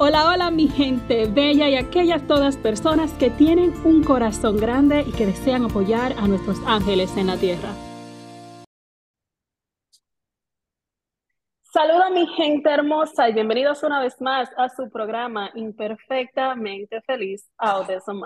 Hola, hola mi gente bella y aquellas todas personas que tienen un corazón grande y que desean apoyar a nuestros ángeles en la tierra. Saludos mi gente hermosa y bienvenidos una vez más a su programa Imperfectamente Feliz Autism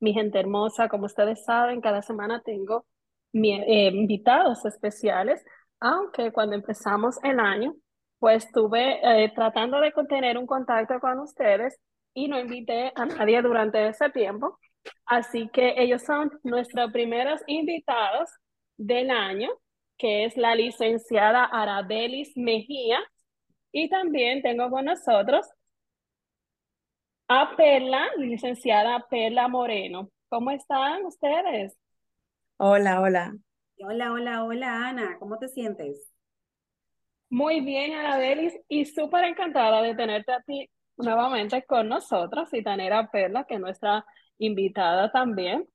Mi gente hermosa, como ustedes saben, cada semana tengo eh, invitados especiales, aunque cuando empezamos el año pues estuve eh, tratando de tener un contacto con ustedes y no invité a nadie durante ese tiempo. Así que ellos son nuestros primeros invitados del año, que es la licenciada Arabelis Mejía. Y también tengo con nosotros a Perla, licenciada Perla Moreno. ¿Cómo están ustedes? Hola, hola. Hola, hola, hola, Ana. ¿Cómo te sientes? Muy bien, Anadelis, y súper encantada de tenerte a ti nuevamente con nosotros y tener a Perla, que es nuestra invitada también.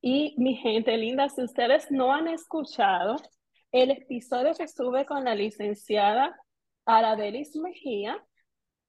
Y mi gente linda, si ustedes no han escuchado el episodio que estuve con la licenciada Aradelis Mejía,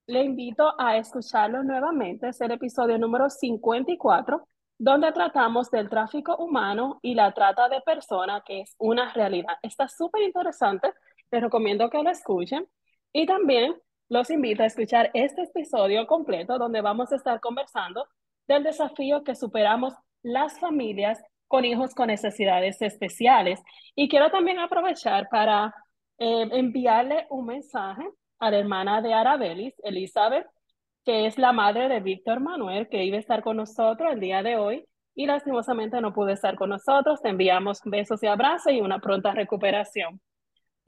le invito a escucharlo nuevamente. Es el episodio número 54, donde tratamos del tráfico humano y la trata de personas, que es una realidad. Está súper interesante les recomiendo que lo escuchen. Y también los invito a escuchar este episodio completo donde vamos a estar conversando del desafío que superamos las familias con hijos con necesidades especiales. Y quiero también aprovechar para eh, enviarle un mensaje a la hermana de Arabelis, Elizabeth, que es la madre de Víctor Manuel, que iba a estar con nosotros el día de hoy y lastimosamente no pudo estar con nosotros. Te enviamos besos y abrazos y una pronta recuperación.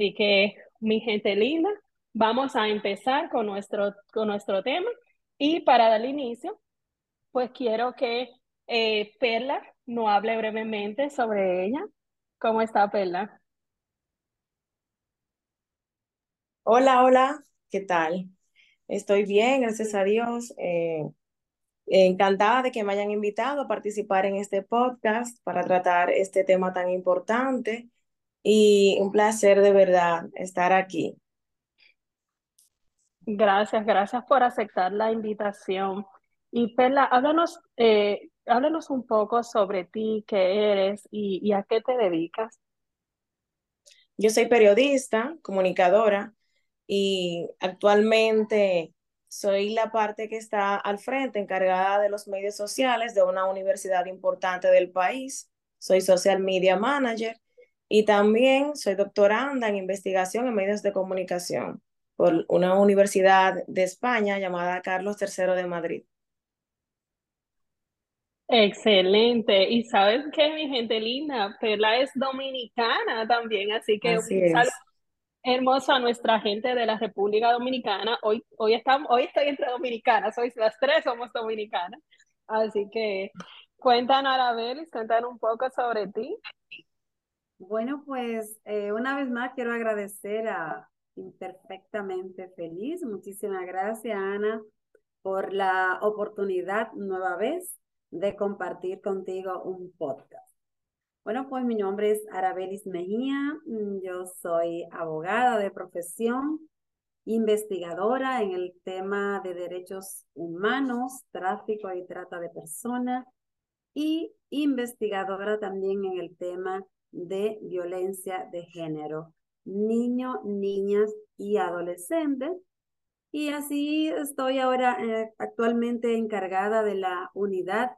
Así que, mi gente linda, vamos a empezar con nuestro, con nuestro tema. Y para dar inicio, pues quiero que eh, Perla nos hable brevemente sobre ella. ¿Cómo está Perla? Hola, hola, ¿qué tal? Estoy bien, gracias a Dios. Eh, encantada de que me hayan invitado a participar en este podcast para tratar este tema tan importante y un placer de verdad estar aquí. Gracias, gracias por aceptar la invitación. Y Perla, háblanos, eh, háblanos un poco sobre ti, qué eres y, y a qué te dedicas. Yo soy periodista, comunicadora y actualmente soy la parte que está al frente, encargada de los medios sociales de una universidad importante del país. Soy social media manager y también soy doctoranda en investigación en medios de comunicación por una universidad de España llamada Carlos III de Madrid. Excelente. Y sabes que mi gente linda, Perla es dominicana también, así que un saludo hermoso a nuestra gente de la República Dominicana. Hoy, hoy, estamos, hoy estoy entre dominicanas, hoy las tres somos dominicanas. Así que cuéntanos, Arabelis, cuéntanos un poco sobre ti. Bueno, pues eh, una vez más quiero agradecer a Imperfectamente Feliz. Muchísimas gracias, Ana, por la oportunidad nueva vez de compartir contigo un podcast. Bueno, pues mi nombre es Arabelis Mejía, mm, yo soy abogada de profesión, investigadora en el tema de derechos humanos, tráfico y trata de personas y investigadora también en el tema de violencia de género, niños, niñas y adolescentes. Y así estoy ahora eh, actualmente encargada de la unidad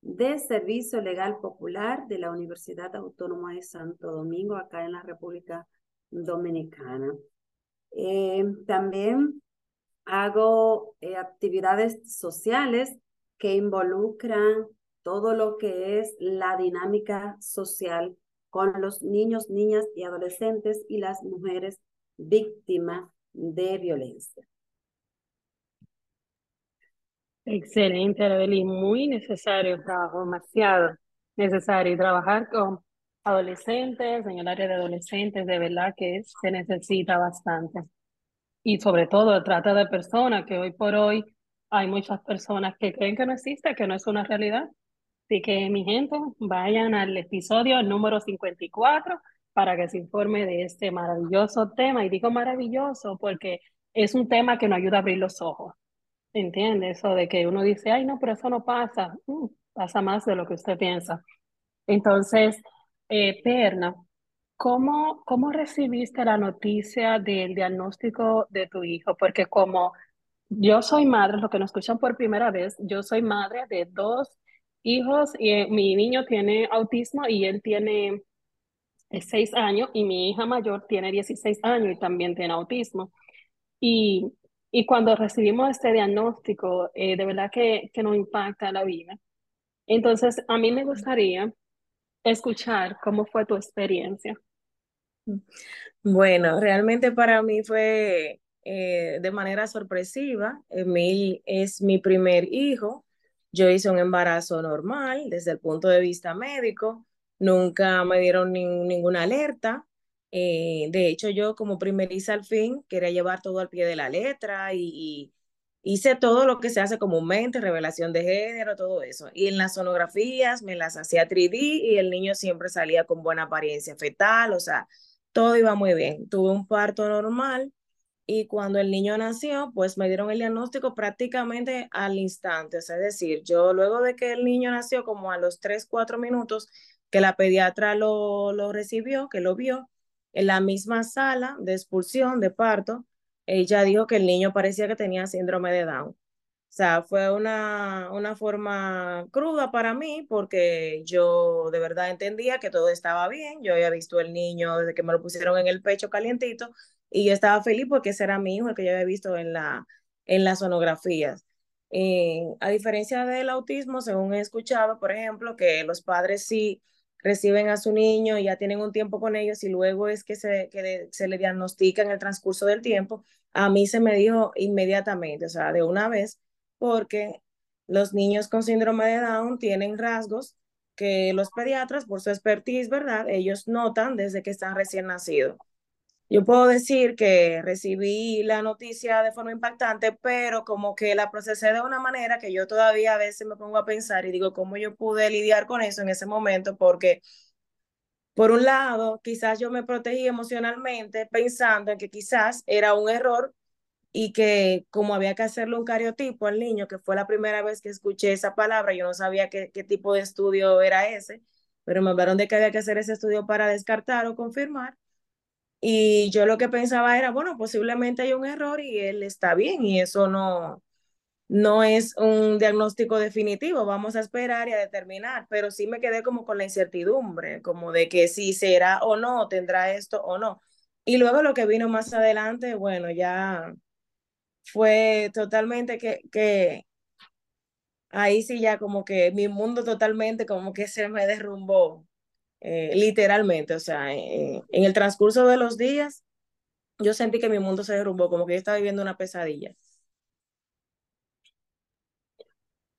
de Servicio Legal Popular de la Universidad Autónoma de Santo Domingo, acá en la República Dominicana. Eh, también hago eh, actividades sociales que involucran todo lo que es la dinámica social con los niños, niñas y adolescentes y las mujeres víctimas de violencia. Excelente, Arabeli, muy necesario trabajo, demasiado necesario. Y trabajar con adolescentes, en el área de adolescentes, de verdad que se necesita bastante. Y sobre todo, trata de personas, que hoy por hoy hay muchas personas que creen que no existe, que no es una realidad. Así que, mi gente, vayan al episodio número 54 para que se informe de este maravilloso tema. Y digo maravilloso porque es un tema que nos ayuda a abrir los ojos. ¿Entiende? Eso de que uno dice, ay, no, pero eso no pasa. Mm, pasa más de lo que usted piensa. Entonces, eh, Perna, ¿cómo, ¿cómo recibiste la noticia del diagnóstico de tu hijo? Porque como yo soy madre, lo que nos escuchan por primera vez, yo soy madre de dos hijos y eh, mi niño tiene autismo y él tiene eh, seis años y mi hija mayor tiene 16 años y también tiene autismo. Y, y cuando recibimos este diagnóstico, eh, de verdad que, que nos impacta la vida. Entonces, a mí me gustaría escuchar cómo fue tu experiencia. Bueno, realmente para mí fue eh, de manera sorpresiva. Emil es mi primer hijo. Yo hice un embarazo normal desde el punto de vista médico. Nunca me dieron ninguna alerta. Eh, de hecho, yo como primeriza al fin quería llevar todo al pie de la letra y, hice todo lo que se hace comúnmente, revelación de género, todo eso. Y en las sonografías me las hacía 3D y el niño siempre salía con buena apariencia fetal, o sea, todo iba muy bien. Tuve un parto normal y cuando el niño nació, pues me dieron el diagnóstico prácticamente al instante. O sea, es decir, yo luego de que el niño nació, como a los 3, 4 minutos, que la pediatra lo, lo recibió, que lo vio, en la misma sala de expulsión, de parto, ella dijo que el niño parecía que tenía síndrome de Down. O sea, fue una, una forma cruda para mí porque yo de verdad entendía que todo estaba bien. Yo había visto el niño desde que me lo pusieron en el pecho calientito y yo estaba feliz porque ese era mi hijo, el que yo había visto en, la, en las sonografías. Eh, a diferencia del autismo, según he escuchado, por ejemplo, que los padres sí reciben a su niño y ya tienen un tiempo con ellos y luego es que se, que se le diagnostica en el transcurso del tiempo, a mí se me dijo inmediatamente, o sea, de una vez, porque los niños con síndrome de Down tienen rasgos que los pediatras, por su expertise, ¿verdad? Ellos notan desde que están recién nacidos. Yo puedo decir que recibí la noticia de forma impactante, pero como que la procesé de una manera que yo todavía a veces me pongo a pensar y digo, ¿cómo yo pude lidiar con eso en ese momento? Porque, por un lado, quizás yo me protegí emocionalmente pensando en que quizás era un error y que como había que hacerle un cariotipo al niño, que fue la primera vez que escuché esa palabra, yo no sabía qué, qué tipo de estudio era ese, pero me hablaron de que había que hacer ese estudio para descartar o confirmar. Y yo lo que pensaba era, bueno, posiblemente hay un error y él está bien y eso no, no es un diagnóstico definitivo, vamos a esperar y a determinar, pero sí me quedé como con la incertidumbre, como de que si será o no, tendrá esto o no. Y luego lo que vino más adelante, bueno, ya fue totalmente que, que ahí sí ya como que mi mundo totalmente como que se me derrumbó eh, literalmente, o sea, en el transcurso de los días, yo sentí que mi mundo se derrumbó, como que yo estaba viviendo una pesadilla.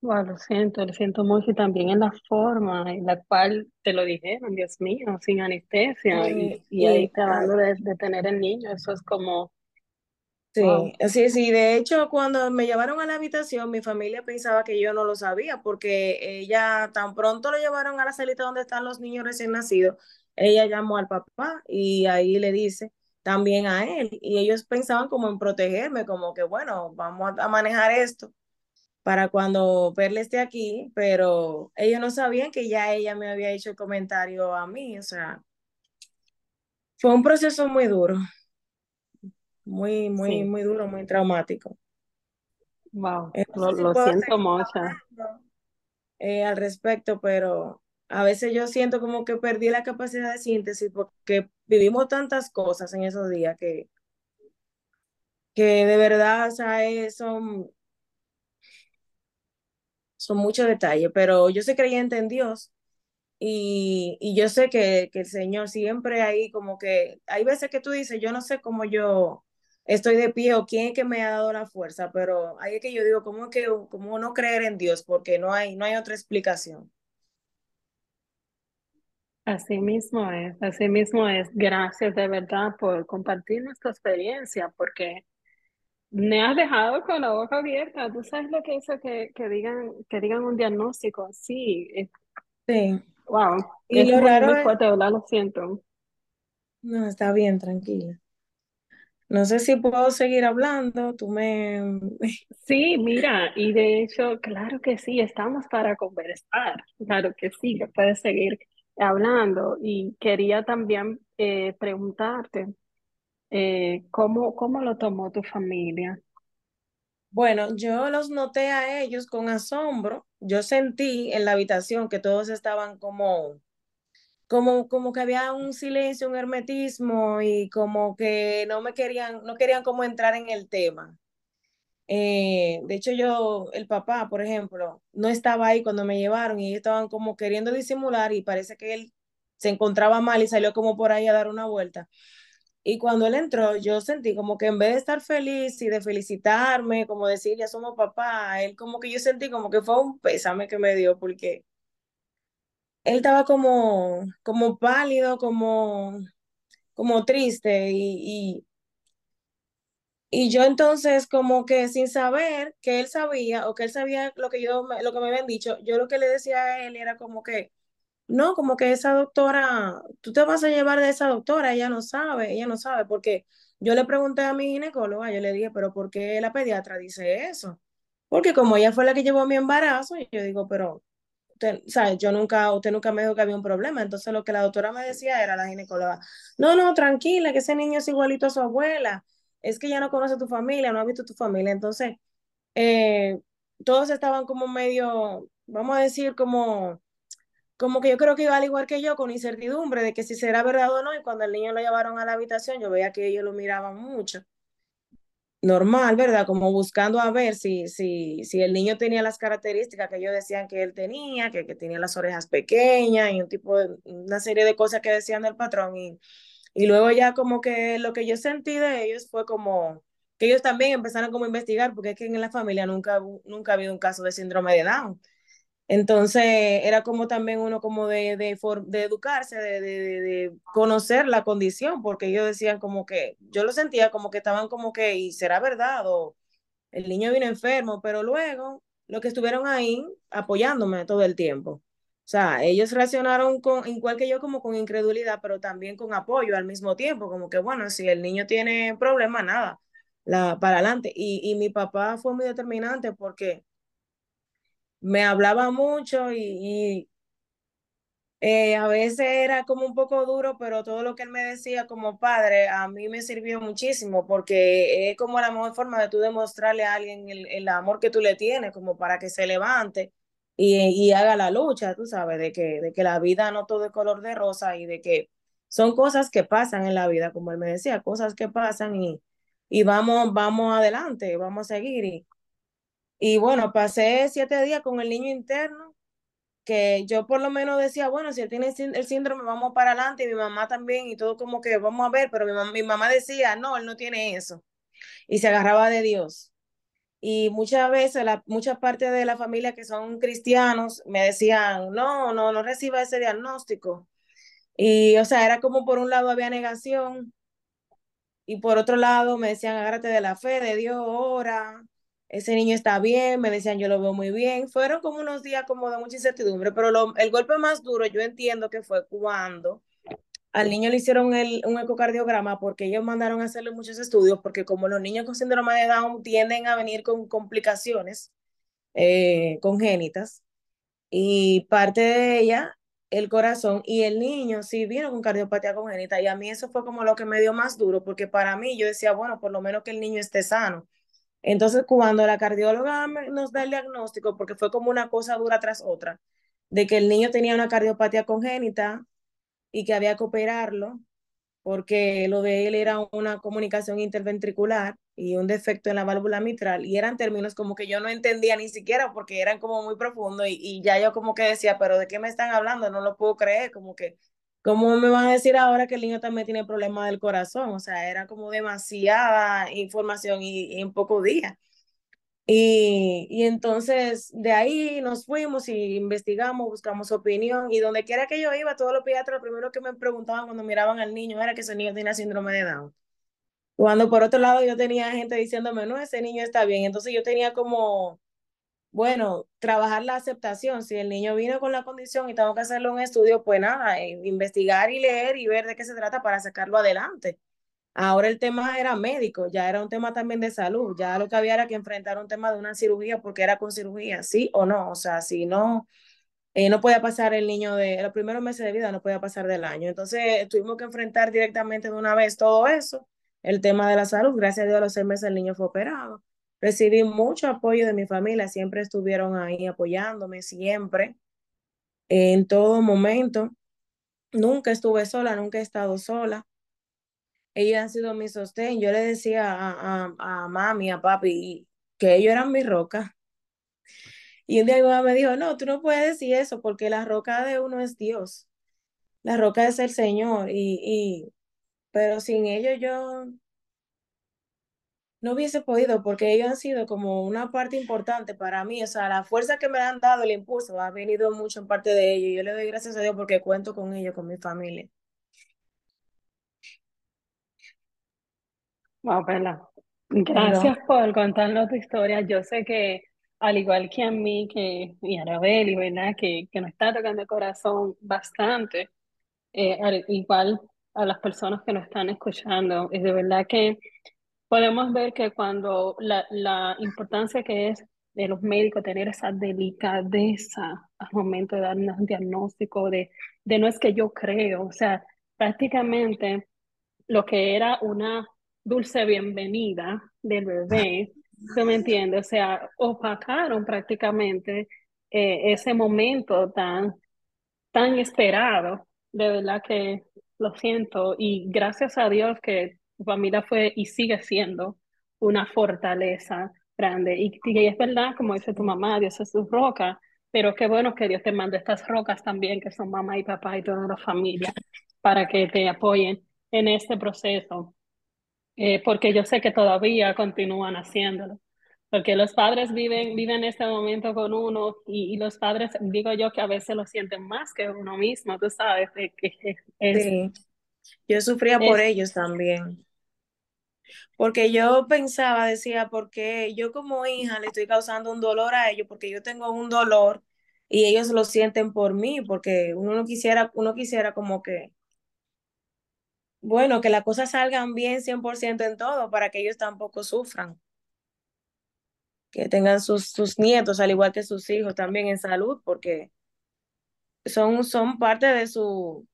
Bueno, lo siento, lo siento mucho y también en la forma en la cual te lo dijeron, Dios mío, sin anestesia y, y, ahí acabando de, de tener el niño, eso es como Sí, sí, sí. De hecho, cuando me llevaron a la habitación, mi familia pensaba que yo no lo sabía, porque ella tan pronto lo llevaron a la salita donde están los niños recién nacidos, ella llamó al papá y ahí le dice también a él. Y ellos pensaban como en protegerme, como que bueno, vamos a manejar esto para cuando verle esté aquí, pero ellos no sabían que ya ella me había hecho el comentario a mí, o sea, fue un proceso muy duro muy, muy, muy duro, muy traumático. Wow, lo, siento mucho. Eh, al respecto, pero a veces yo siento como que perdí la capacidad de síntesis porque vivimos tantas cosas en esos días que, que de verdad, o son, son muchos detalles, pero yo soy creyente en Dios y, y yo sé que, que el Señor siempre ahí como que, hay veces que tú dices, yo no sé cómo yo estoy de pie o quién es que me ha dado la fuerza, pero ahí es que yo digo, ¿cómo, que, cómo no creer en Dios? Porque no hay, no hay otra explicación. Así mismo es, así mismo es. Gracias de verdad por compartir nuestra experiencia, porque me has dejado con la boca abierta. Tú sabes lo que hizo que, que digan, que digan un diagnóstico Sí. Sí. Wow. Y es lo muy, raro muy fuerte, ¿verdad? Lo siento. No, está bien, tranquila. No sé si puedo seguir hablando, tú me... Sí, mira, y de hecho, claro que sí, estamos para conversar, claro que sí, que puedes seguir hablando. Y quería también eh, preguntarte, eh, ¿cómo, ¿cómo lo tomó tu familia? Bueno, yo los noté a ellos con asombro. Yo sentí en la habitación que todos estaban como como, como que había un silencio, un hermetismo y como que no me querían, no querían como entrar en el tema. Eh, de hecho, yo, el papá, por ejemplo, no estaba ahí cuando me llevaron y ellos estaban como queriendo disimular y parece que él se encontraba mal y salió como por ahí a dar una vuelta. Y cuando él entró, yo sentí como que en vez de estar feliz y de felicitarme, como decir, ya somos papá, él como que yo sentí como que fue un pésame que me dio porque él estaba como, como pálido, como, como triste y, y, yo entonces como que sin saber que él sabía o que él sabía lo que yo, lo que me habían dicho, yo lo que le decía a él era como que, no, como que esa doctora, tú te vas a llevar de esa doctora, ella no sabe, ella no sabe, porque yo le pregunté a mi ginecóloga, yo le dije, pero ¿por qué la pediatra dice eso? Porque como ella fue la que llevó mi embarazo, yo digo, pero Yo nunca, usted nunca me dijo que había un problema. Entonces lo que la doctora me decía era la ginecóloga, no, no, tranquila, que ese niño es igualito a su abuela, es que ya no conoce a tu familia, no ha visto tu familia. Entonces, eh, todos estaban como medio, vamos a decir, como, como que yo creo que iba al igual que yo, con incertidumbre de que si será verdad o no. Y cuando el niño lo llevaron a la habitación, yo veía que ellos lo miraban mucho normal, ¿verdad? Como buscando a ver si, si, si el niño tenía las características que ellos decían que él tenía, que, que tenía las orejas pequeñas y un tipo de, una serie de cosas que decían del patrón. Y, y luego ya como que lo que yo sentí de ellos fue como que ellos también empezaron como a investigar, porque es que en la familia nunca, nunca ha habido un caso de síndrome de Down. Entonces era como también uno como de, de, de educarse, de, de, conocer la condición, porque ellos decían como que, yo lo sentía como que estaban como que, y será verdad, o el niño vino enfermo, pero luego lo que estuvieron ahí apoyándome todo el tiempo. O sea, ellos reaccionaron con, igual que yo, como con incredulidad, pero también con apoyo al mismo tiempo, como que, bueno, si el niño tiene problemas, nada, la, para adelante. Y, y mi papá fue muy determinante porque me hablaba mucho y, eh, a veces era como un poco duro, pero todo lo que él me decía como padre a mí me sirvió muchísimo porque es como la mejor forma de tú demostrarle a alguien el, amor que tú le tienes, como para que se levante y, y, haga la lucha, tú sabes, de que, de que la vida no todo es color de rosa y de que son cosas que pasan en la vida, como él me decía, cosas que pasan y, y vamos, vamos adelante, vamos a seguir. Y, y bueno, pasé siete días con el niño interno, que yo por lo menos decía, bueno, si él tiene el síndrome, vamos para adelante, y mi mamá también, y todo como que vamos a ver, pero mi mamá, mi mamá decía, no, él no tiene eso, y se agarraba de Dios. Y muchas veces, la, muchas partes de la familia que son cristianos me decían, no, no, no reciba ese diagnóstico. Y, o sea, era como por un lado había negación, y por otro lado me decían, agárrate de la fe de Dios, ora, ese niño está bien, me decían yo lo veo muy bien. Fueron como unos días como de mucha incertidumbre, pero el golpe más duro yo entiendo que fue cuando al niño le hicieron el, un ecocardiograma porque ellos mandaron a hacerle muchos estudios, porque como los niños con síndrome de Down tienden a venir con complicaciones eh, congénitas, y parte de ella, el corazón, y el niño sí vino con cardiopatía congénita, y a mí eso fue como lo que me dio más duro, porque para mí yo decía, bueno, por lo menos que el niño esté sano entonces, cuando la cardióloga nos da el diagnóstico, porque fue como una cosa dura tras otra, de que el niño tenía una cardiopatía congénita y que había que operarlo, porque lo de él era una comunicación interventricular y un defecto en la válvula mitral, y eran términos como que yo no entendía ni siquiera porque eran como muy profundos, y, y ya yo como que decía, pero ¿de qué me están hablando? No lo puedo creer, como que ¿Cómo me van a decir ahora que el niño también tiene problemas del corazón? O sea, era como demasiada información y, en pocos días. Y, y, entonces de ahí nos fuimos y investigamos, buscamos opinión y donde quiera que yo iba, todos los pediatras, lo primero que me preguntaban cuando miraban al niño era que ese niño tenía síndrome de Down. Cuando por otro lado yo tenía gente diciéndome, no, ese niño está bien. Entonces yo tenía como, bueno, trabajar la aceptación. Si el niño vino con la condición y tengo que hacerle un estudio, pues nada, eh, investigar y leer y ver de qué se trata para sacarlo adelante. Ahora el tema era médico, ya era un tema también de salud, ya lo que había era que enfrentar un tema de una cirugía porque era con cirugía, sí o no, o sea, si no, eh, no podía pasar el niño de los primeros meses de vida, no podía pasar del año. Entonces tuvimos que enfrentar directamente de una vez todo eso el tema de la salud. Gracias a Dios a los seis meses el niño fue operado. Recibí mucho apoyo de mi familia, siempre estuvieron ahí apoyándome, siempre, en todo momento. Nunca estuve sola, nunca he estado sola. Ellos han sido mi sostén. Yo le decía a, a, a mami, a papi, que ellos eran mi roca. Y un día mi mamá me dijo, no, tú no puedes decir eso porque la roca de uno es Dios. La roca es el Señor. Y, y pero sin ellos yo no hubiese podido porque ellos han sido como una parte importante para mí, o sea, la fuerza que me han dado, el impulso, ha venido mucho en parte de ellos. Yo le doy gracias a Dios porque cuento con ellos, con mi familia. Wow, Perla. Gracias por contarnos tu historia. Yo sé que al igual que a mí, que y a Arabel, ¿verdad? Que, que nos está tocando el corazón bastante, eh, igual a las personas que nos están escuchando. Es de verdad que podemos ver que cuando la, la importancia que es de los médicos tener esa delicadeza al momento de dar un diagnóstico de, de no es que yo creo, o sea, prácticamente lo que era una dulce bienvenida del bebé, ¿tú me entiendes? O sea, opacaron prácticamente eh, ese momento tan, tan esperado. De verdad que lo siento y gracias a Dios que tu familia fue y sigue siendo una fortaleza grande. Y, y es verdad, como dice tu mamá, Dios es tu roca, pero qué bueno que Dios te mande estas rocas también, que son mamá y papá y toda la familia, para que te apoyen en este proceso. Eh, porque yo sé que todavía continúan haciéndolo. Porque los padres viven, viven este momento con uno y, y, los padres, digo yo, que a veces lo sienten más que uno mismo, tú sabes, que, que es, sí. Yo sufría por ellos también. Porque yo pensaba, decía, porque yo como hija le estoy causando un dolor a ellos, porque yo tengo un dolor y ellos lo sienten por mí, porque uno no quisiera, uno quisiera como que, bueno, que las cosas salgan bien 100% en todo para que ellos tampoco sufran. Que tengan sus, sus nietos, al igual que sus hijos, también en salud, porque son, son parte de su,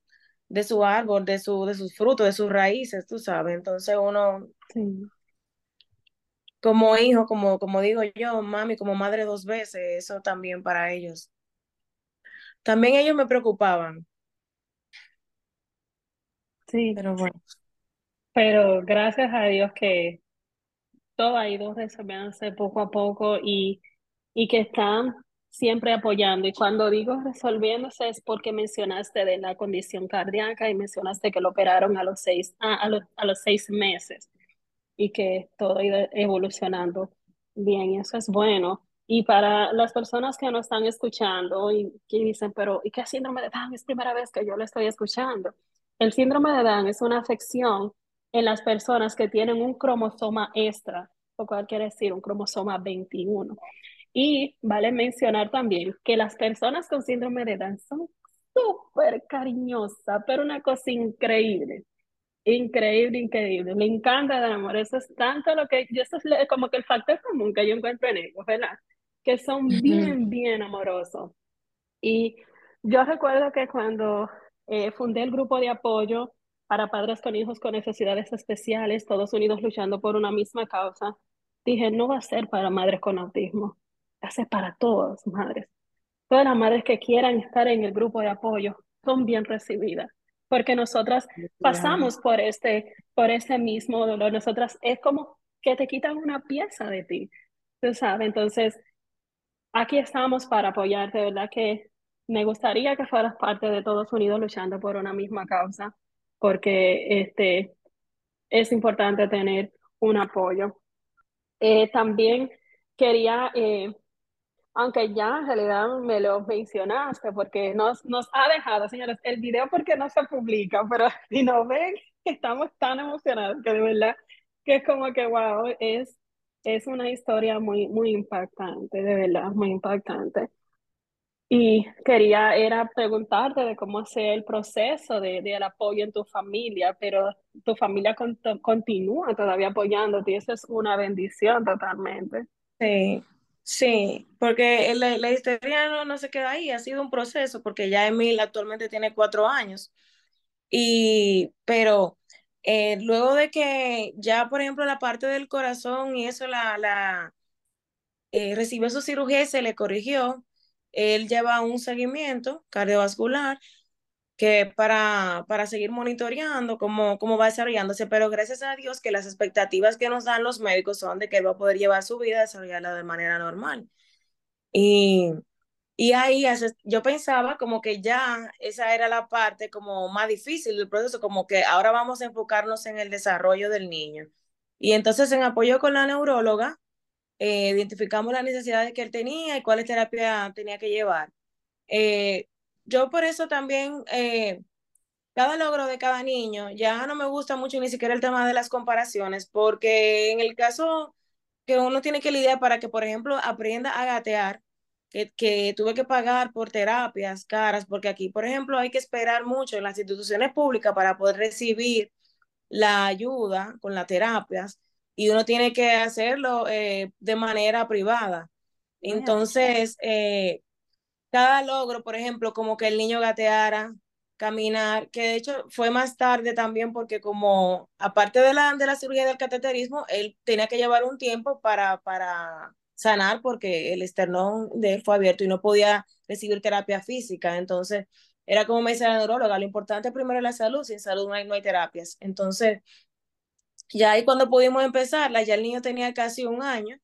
de su árbol, de, su, de sus frutos, de sus raíces, tú sabes. Entonces uno, sí. como hijo, como, como digo yo, mami, como madre dos veces, eso también para ellos. También ellos me preocupaban. Sí. Pero bueno. Pero gracias a Dios que todo ha ido resolviéndose poco a poco y, y que están siempre apoyando. Y cuando digo resolviéndose es porque mencionaste de la condición cardíaca y mencionaste que lo operaron a los seis, a, a, los, a los seis meses y que todo ha evolucionando bien. Y eso es bueno. Y para las personas que nos están escuchando y que dicen, pero ¿y qué síndrome de Down? Es primera vez que yo lo estoy escuchando. El síndrome de Down es una afección en las personas que tienen un cromosoma extra, lo cual quiere decir un cromosoma 21. Y vale mencionar también que las personas con síndrome de Down son súper cariñosas, pero una cosa increíble. Increíble, increíble. Me encanta el amor. Eso es tanto lo que yo, eso es como que el factor común que yo encuentro en ellos, ¿verdad? Que son bien, bien amorosos. Y yo recuerdo que cuando eh, fundé el grupo de apoyo para padres con hijos con necesidades especiales, todos unidos luchando por una misma causa, dije, no va a ser para madres con autismo, va a ser para todas madres. Todas las madres que quieran estar en el grupo de apoyo son bien recibidas, porque nosotras pasamos por este, por este mismo dolor. Nosotras es como que te quitan una pieza de ti, tú sabes. Entonces, aquí estamos para apoyarte, ¿verdad? Que me gustaría que fueras parte de todos unidos luchando por una misma causa, porque este, es importante tener un apoyo. Eh, también quería, eh, aunque ya en realidad me lo mencionaste, porque nos, nos ha dejado, señores, el video porque no se publica, pero si no ven, estamos tan emocionados que de verdad que es como que, wow, es, es una historia muy, muy impactante, de verdad, muy impactante. Y quería era preguntarte de cómo es el proceso de, del apoyo en tu familia, pero tu familia continúa todavía apoyándote y eso es una bendición totalmente. Sí, sí, porque la, la no, no, se queda ahí, ha sido un proceso, porque ya Emil actualmente tiene cuatro años. Y, pero eh, luego de que ya, por ejemplo, la parte del corazón y eso, la, la eh, recibió su cirugía y se le corrigió, él lleva un seguimiento cardiovascular que para, para seguir monitoreando cómo, cómo va desarrollándose, pero gracias a Dios que las expectativas que nos dan los médicos son de que él va a poder llevar su vida, desarrollarla de manera normal. Y, y ahí yo pensaba como que ya esa era la parte como más difícil del proceso, como que ahora vamos a enfocarnos en el desarrollo del niño. Y entonces en apoyo con la neuróloga, eh, identificamos las necesidades que él tenía y cuáles terapias tenía que llevar. Eh, yo por eso también, eh, cada logro de cada niño, ya no me gusta mucho ni siquiera el tema de las comparaciones, porque en el caso que uno tiene que lidiar para que, por ejemplo, aprenda a gatear, que, que tuve que pagar por terapias caras, porque aquí, por ejemplo, hay que esperar mucho en las instituciones públicas para poder recibir la ayuda con las terapias y uno tiene que hacerlo eh, de manera privada. Entonces, eh, cada logro, por ejemplo, como que el niño gateara, caminar, que de hecho fue más tarde también porque como aparte de la, de la cirugía del cateterismo, él tenía que llevar un tiempo para, para sanar porque el esternón de él fue abierto y no podía recibir terapia física. Entonces, era como me dice la neuróloga, lo importante primero es la salud, sin salud no hay, no hay terapias. Entonces, ya ahí cuando pudimos empezarla, ya el niño tenía casi un año.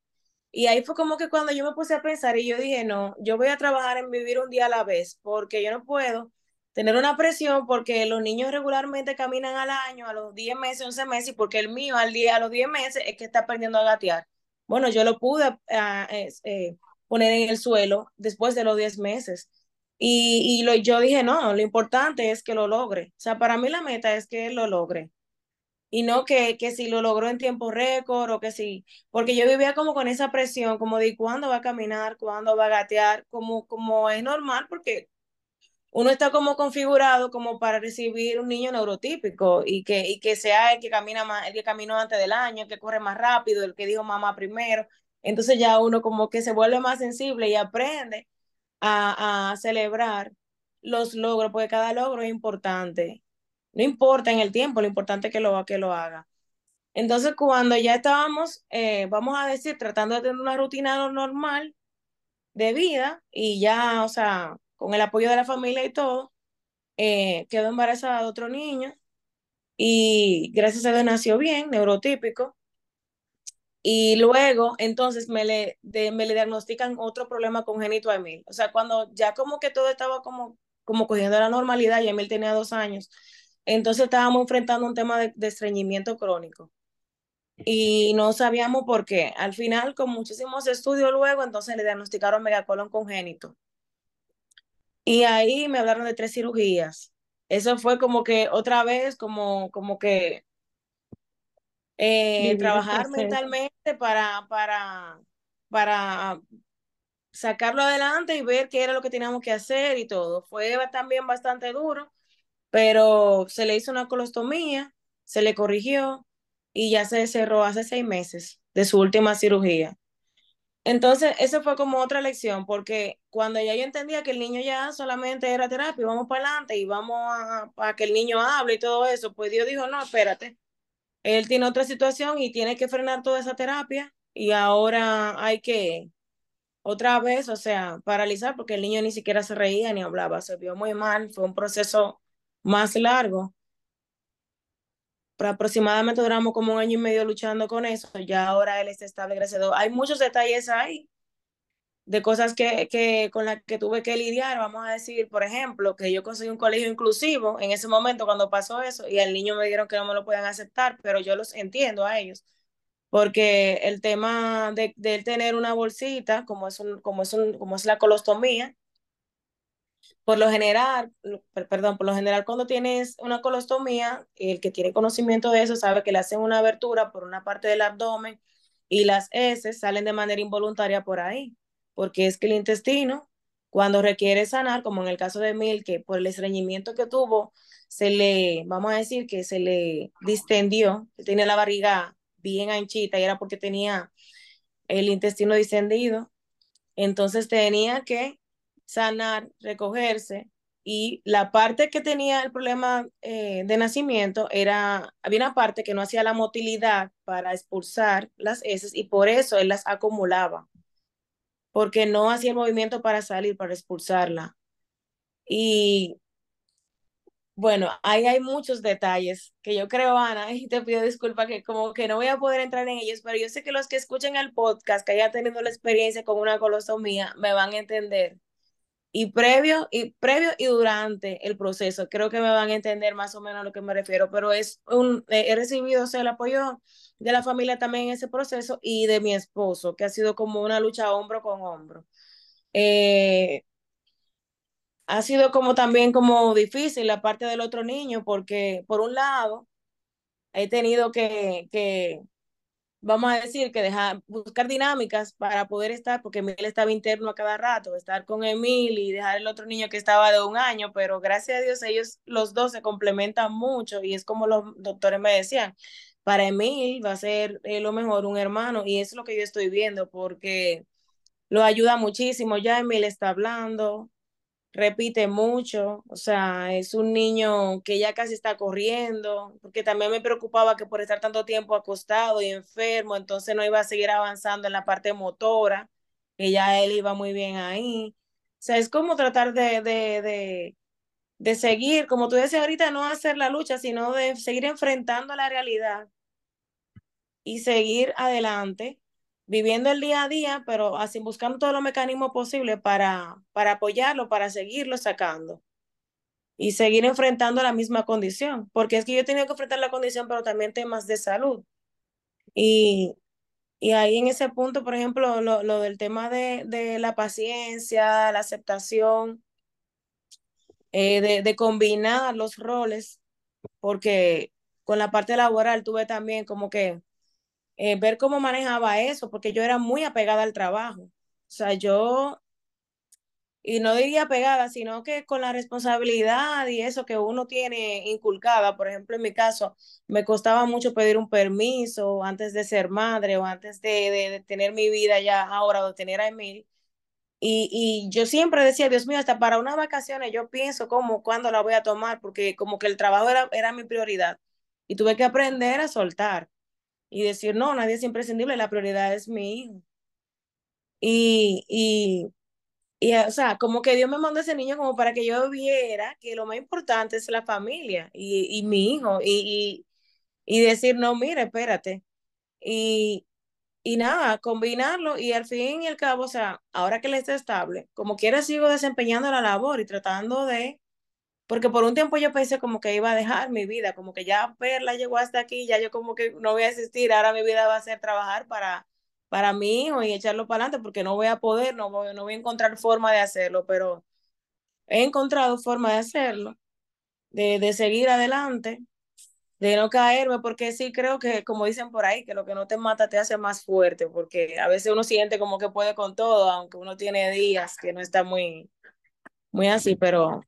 Y ahí fue como que cuando yo me puse a pensar y yo dije, no, yo voy a trabajar en vivir un día a la vez, porque yo no puedo tener una presión porque los niños regularmente caminan al año, a los 10 meses, 11 meses, y porque el mío al día, a los 10 meses es que está aprendiendo a gatear. Bueno, yo lo pude ah, eh, poner en el suelo después de los 10 meses. Y, y lo, yo dije, no, lo importante es que lo logre. O sea, para mí la meta es que lo logre y no que, que si lo logró en tiempo récord o que si, porque yo vivía como con esa presión, como de cuándo va a caminar, cuándo va a gatear, como, como es normal, porque uno está como configurado como para recibir un niño neurotípico y que, y que sea el que camina más, el que caminó antes del año, el que corre más rápido, el que dijo mamá primero. Entonces ya uno como que se vuelve más sensible y aprende a, a celebrar los logros, porque cada logro es importante no importa en el tiempo, lo importante es que lo, que lo haga. Entonces, cuando ya estábamos, eh, vamos a decir, tratando de tener una rutina normal de vida y ya, o sea, con el apoyo de la familia y todo, eh, quedó embarazada de otro niño y gracias a Dios nació bien, neurotípico. Y luego, entonces, me le, me le diagnostican otro problema congénito a Emil. O sea, cuando ya como que todo estaba como, como cogiendo la normalidad y Emil tenía dos años, entonces estábamos enfrentando un tema de, estreñimiento crónico y no sabíamos por qué. Al final, con muchísimos estudios luego, entonces le diagnosticaron megacolon congénito. Y ahí me hablaron de tres cirugías. Eso fue como que otra vez, como, como que eh, trabajar mentalmente para, para, para sacarlo adelante y ver qué era lo que teníamos que hacer y todo. Fue también bastante duro pero se le hizo una colostomía, se le corrigió y ya se cerró hace seis meses de su última cirugía. Entonces, eso fue como otra lección, porque cuando ya yo entendía que el niño ya solamente era terapia, vamos para adelante y vamos a, a, que el niño hable y todo eso, pues Dios dijo, no, espérate, él tiene otra situación y tiene que frenar toda esa terapia y ahora hay que otra vez, o sea, paralizar porque el niño ni siquiera se reía ni hablaba, se vio muy mal, fue un proceso más largo. Pero aproximadamente duramos como un año y medio luchando con eso. Ya ahora él está estable. Hay muchos detalles ahí de cosas que, que con las que tuve que lidiar. Vamos a decir, por ejemplo, que yo conseguí un colegio inclusivo en ese momento cuando pasó eso y al niño me dijeron que no me lo puedan aceptar, pero yo los entiendo a ellos. Porque el tema de, de tener una bolsita, como es, un, como, es un, como es la colostomía, por lo general, perdón, por lo general cuando tienes una colostomía, el que tiene conocimiento de eso sabe que le hacen una abertura por una parte del abdomen y las heces salen de manera involuntaria por ahí, porque es que el intestino, cuando requiere sanar, como en el caso de Mil, que por el estreñimiento que tuvo, se le, vamos a decir que se le distendió, tiene la barriga bien anchita y era porque tenía el intestino distendido, entonces tenía que sanar, recogerse. Y la parte que tenía el problema eh, de nacimiento era, había una parte que no hacía la motilidad para expulsar las heces y por eso él las acumulaba, porque no hacía el movimiento para salir, para expulsarla. Y bueno, ahí hay muchos detalles que yo creo, Ana, y te pido disculpas que como que no voy a poder entrar en ellos, pero yo sé que los que escuchen el podcast, que hayan tenido la experiencia con una colostomía, me van a entender y previo y previo y durante el proceso. Creo que me van a entender más o menos a lo que me refiero pero es un he recibido o sea, el apoyo de la familia también en ese proceso y de mi esposo que ha sido como una lucha hombro con hombro. Eh, ha sido como también como difícil la parte del otro niño porque por un lado he tenido que, que vamos a decir que dejar, buscar dinámicas para poder estar, porque Emil estaba interno a cada rato, estar con Emil y dejar el otro niño que estaba de un año, pero gracias a Dios ellos los dos se complementan mucho y es como los doctores me decían, para Emil va a ser eh, lo mejor un hermano y es lo que yo estoy viendo porque lo ayuda muchísimo, ya Emil está hablando, repite mucho, o sea, es un niño que ya casi está corriendo, porque también me preocupaba que por estar tanto tiempo acostado y enfermo, entonces no iba a seguir avanzando en la parte motora, que ya él iba muy bien ahí. O sea, es como tratar de, de, de, de seguir, como tú decías ahorita, no hacer la lucha, sino de seguir enfrentando la realidad y seguir adelante viviendo el día a día, pero así buscando todos los mecanismos posibles para, para apoyarlo, para seguirlo sacando y seguir enfrentando la misma condición, porque es que yo he tenido que enfrentar la condición, pero también temas de salud. Y, y ahí en ese punto, por ejemplo, lo, lo del tema de, de, la paciencia, la aceptación, eh, de, de combinar los roles, porque con la parte laboral tuve también como que eh, ver cómo manejaba eso, porque yo era muy apegada al trabajo. O sea, yo, y no diría apegada, sino que con la responsabilidad y eso que uno tiene inculcada, por ejemplo, en mi caso, me costaba mucho pedir un permiso antes de ser madre o antes de, de, tener mi vida ya ahora o de tener a Emil. Y, y, yo siempre decía, Dios mío, hasta para unas vacaciones yo pienso cómo, cuándo la voy a tomar, porque como que el trabajo era, era mi prioridad. Y tuve que aprender a soltar y decir, no, nadie es imprescindible, la prioridad es mi hijo. Y, y, y, o sea, como que Dios me mandó ese niño como para que yo viera que lo más importante es la familia y, y mi hijo, y, y, y decir, no, mira, espérate. Y, y nada, combinarlo y al fin y al cabo, o sea, ahora que él está estable, como quiera sigo desempeñando la labor y tratando de porque por un tiempo yo pensé como que iba a dejar mi vida, como que ya Perla llegó hasta aquí, ya yo como que no voy a existir, ahora mi vida va a ser trabajar para, para mi hijo y echarlo para adelante, porque no voy a poder, no voy, no voy a encontrar forma de hacerlo, pero he encontrado forma de hacerlo, de, de seguir adelante, de no caerme, porque sí creo que, como dicen por ahí, que lo que no te mata te hace más fuerte, porque a veces uno siente como que puede con todo, aunque uno tiene días que no está muy, muy así, pero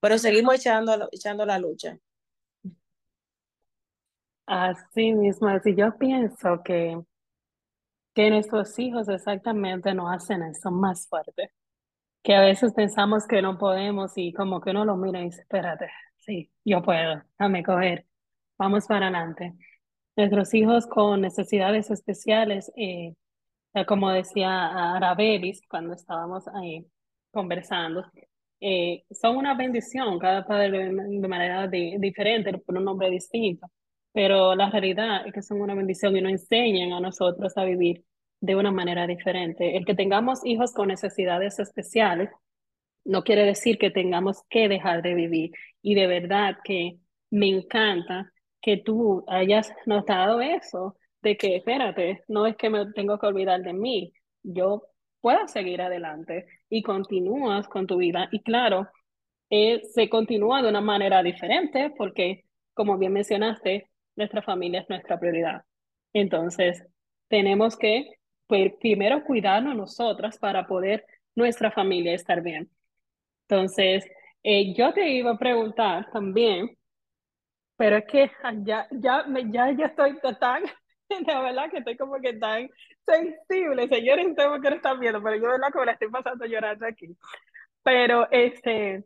pero seguimos echando, echando la lucha. Así mismo, así yo pienso que, que nuestros hijos exactamente nos hacen eso más fuerte, que a veces pensamos que no podemos y como que uno lo mira y dice, espérate, sí, yo puedo, dame coger, vamos para adelante. Nuestros hijos con necesidades especiales, eh, como decía Arabelis cuando estábamos ahí conversando, eh, son una bendición, cada padre de manera de, diferente, por un nombre distinto, pero la realidad es que son una bendición y nos enseñan a nosotros a vivir de una manera diferente. El que tengamos hijos con necesidades especiales no quiere decir que tengamos que dejar de vivir. Y de verdad que me encanta que tú hayas notado eso, de que, espérate, no es que me tengo que olvidar de mí, yo puedo seguir adelante y continúas con tu vida. Y claro, eh, se continúa de una manera diferente porque, como bien mencionaste, nuestra familia es nuestra prioridad. Entonces, tenemos que pues, primero cuidarnos nosotras para poder nuestra familia estar bien. Entonces, eh, yo te iba a preguntar también, pero es que ya, ya, me, ya, ya estoy tan, de verdad que estoy como que tan sensible, señores, ustedes que no están viendo, pero yo de verdad que me la estoy pasando llorando aquí. Pero este,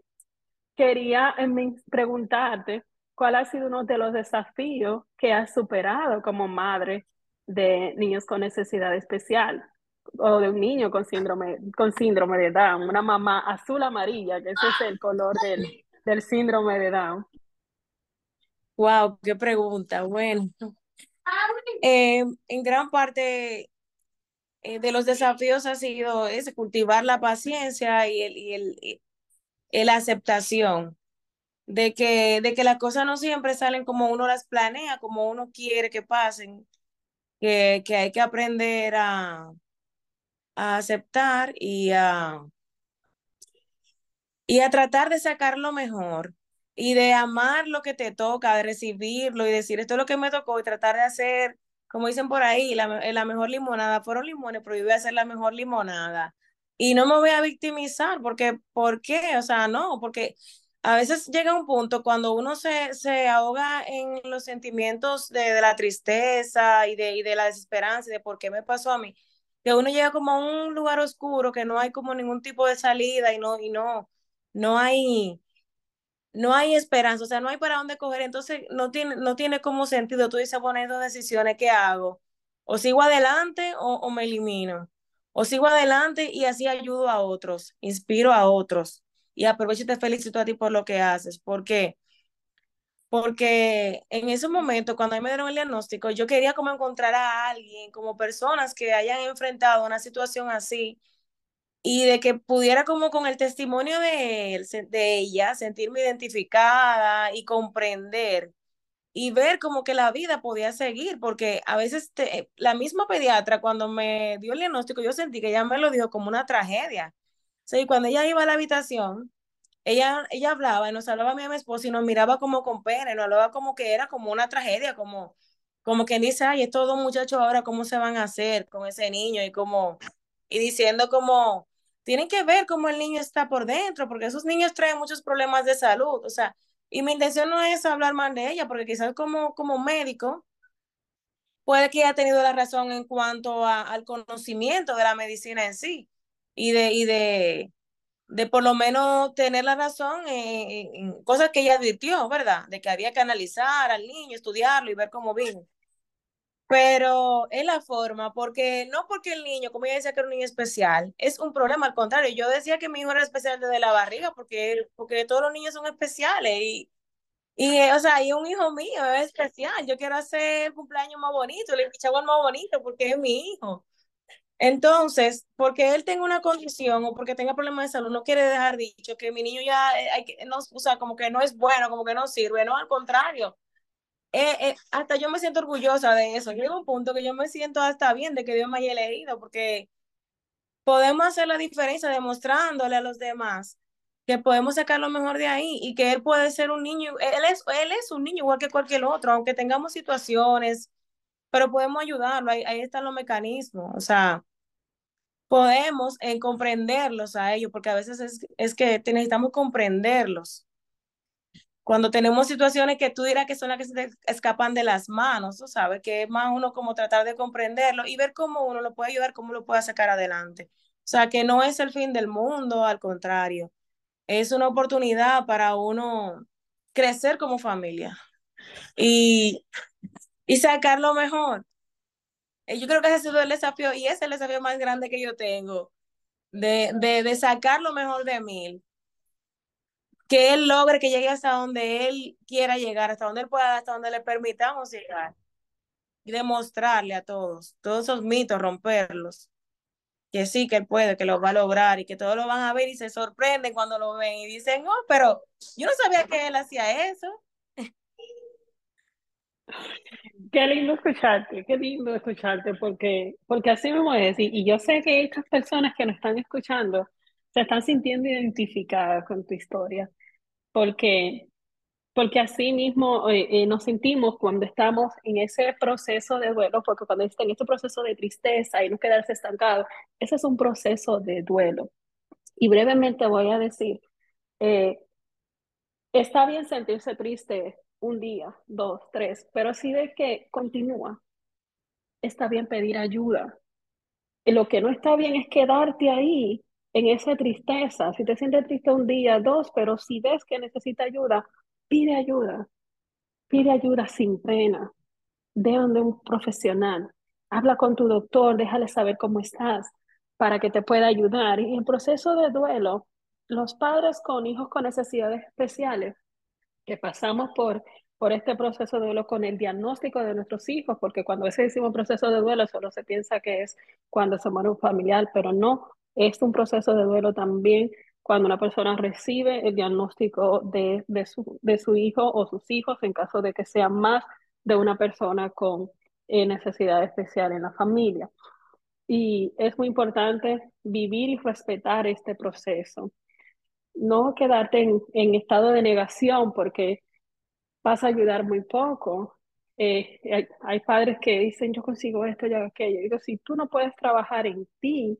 quería eh, preguntarte cuál ha sido uno de los desafíos que has superado como madre de niños con necesidad especial o de un niño con síndrome, con síndrome de Down, una mamá azul amarilla, que ese es el color del, del síndrome de Down. Wow, qué pregunta. Bueno, eh, en gran parte eh, de los desafíos ha sido ese, cultivar la paciencia y el, y el, la aceptación de que, de que las cosas no siempre salen como uno las planea, como uno quiere que pasen, que, que hay que aprender a, a aceptar y a, y a tratar de sacar lo mejor y de amar lo que te toca, de recibirlo y decir esto es lo que me tocó y tratar de hacer, como dicen por ahí, la, la mejor limonada. Fueron limones, pero yo a hacer la mejor limonada. Y no me voy a victimizar, porque, ¿por qué? O sea, no, porque a veces llega un punto cuando uno se, se ahoga en los sentimientos de, de la tristeza y de, y de la desesperanza y de por qué me pasó a mí que uno llega como a un lugar oscuro, que no hay como ningún tipo de salida y no, y no, no hay, no hay esperanza, o sea, no hay para dónde coger, entonces no tiene, no tiene como sentido, tú dices, poner dos decisiones, ¿qué hago? O sigo adelante o, o me elimino, o sigo adelante y así ayudo a otros, inspiro a otros y aprovecho y te felicito a ti por lo que haces, porque porque en ese momento, cuando a me dieron el diagnóstico, yo quería como encontrar a alguien, como personas que hayan enfrentado una situación así, y de que pudiera como con el testimonio de, él, de ella sentirme identificada y comprender y ver como que la vida podía seguir, porque a veces te, la misma pediatra cuando me dio el diagnóstico, yo sentí que ella me lo dijo como una tragedia. O sea, y cuando ella iba a la habitación, ella, ella hablaba y nos hablaba a mí a mi esposo y nos miraba como con pena, y nos hablaba como que era como una tragedia, como, como quien dice, ay, estos dos muchachos ahora, ¿cómo se van a hacer con ese niño? Y como, y diciendo como, tienen que ver cómo el niño está por dentro, porque esos niños traen muchos problemas de salud, o sea, y mi intención no es hablar mal de ella, porque quizás como, como médico, puede que haya tenido la razón en cuanto a, al conocimiento de la medicina en sí, y de, y de, de por lo menos tener la razón en, en, cosas que ella advirtió, ¿verdad? De que había que analizar al niño, estudiarlo y ver cómo vino. Pero es la forma, porque no porque el niño, como ella decía que era un niño especial, es un problema, al contrario, yo decía que mi hijo era especial desde la barriga, porque, porque todos los niños son especiales y, y o sea, y un hijo mío es especial, yo quiero hacer el cumpleaños más bonito, el chavo más bonito, porque es mi hijo. Entonces, porque él tenga una condición o porque tenga problemas de salud, no quiere dejar dicho que mi niño ya, hay que, no, o sea, como que no es bueno, como que no sirve, no, al contrario. Eh, eh, hasta yo me siento orgullosa de eso. Llega un punto que yo me siento hasta bien de que Dios me haya elegido, porque podemos hacer la diferencia demostrándole a los demás que podemos sacar lo mejor de ahí y que él puede ser un niño, él es, él es un niño igual que cualquier otro, aunque tengamos situaciones, pero podemos ayudarlo, ahí, ahí están los mecanismos, o sea, podemos en comprenderlos a ellos, porque a veces es, es que necesitamos comprenderlos. Cuando tenemos situaciones que tú dirás que son las que se te escapan de las manos, tú sabes, que es más uno como tratar de comprenderlo y ver cómo uno lo puede ayudar, cómo lo puede sacar adelante. O sea, que no es el fin del mundo, al contrario, es una oportunidad para uno crecer como familia y, y sacar lo mejor. Eh, yo creo que ese ha sido el desafío y es el desafío más grande que yo tengo, de, de, de sacar lo mejor de mí. Que él logre que llegue hasta donde él quiera llegar, hasta donde él pueda, hasta donde le permitamos llegar. demostrarle a todos, todos esos mitos, romperlos, que sí, que él puede, que lo va a lograr y que todos lo van a ver y se sorprenden cuando lo ven y dicen, oh, pero yo no sabía que él hacía eso. Qué lindo escucharte, qué lindo escucharte, porque, porque así mismo es. Y, y yo sé que estas personas que nos están escuchando se están sintiendo identificadas con tu historia, porque, porque así mismo eh, eh, nos sentimos cuando estamos en ese proceso de duelo, porque cuando está en este proceso de tristeza y no quedarse estancado, ese es un proceso de duelo. Y brevemente voy a decir, eh, está bien sentirse triste un día, dos, tres, pero si ves que continúa, está bien pedir ayuda. Lo que no está bien es quedarte ahí en esa tristeza. Si te sientes triste un día, dos, pero si ves que necesita ayuda, pide ayuda. Pide ayuda sin pena. De donde un profesional. Habla con tu doctor, déjale saber cómo estás para que te pueda ayudar. Y en proceso de duelo, los padres con hijos con necesidades especiales que pasamos por, por este proceso de duelo con el diagnóstico de nuestros hijos, porque cuando ese decimos proceso de duelo solo se piensa que es cuando se muere un familiar, pero no, es un proceso de duelo también cuando una persona recibe el diagnóstico de, de, su, de su hijo o sus hijos, en caso de que sea más de una persona con eh, necesidad especial en la familia. Y es muy importante vivir y respetar este proceso. No quedarte en, en estado de negación porque vas a ayudar muy poco. Eh, hay, hay, padres que dicen, yo consigo esto y aquello. Digo, si tú no puedes trabajar en ti,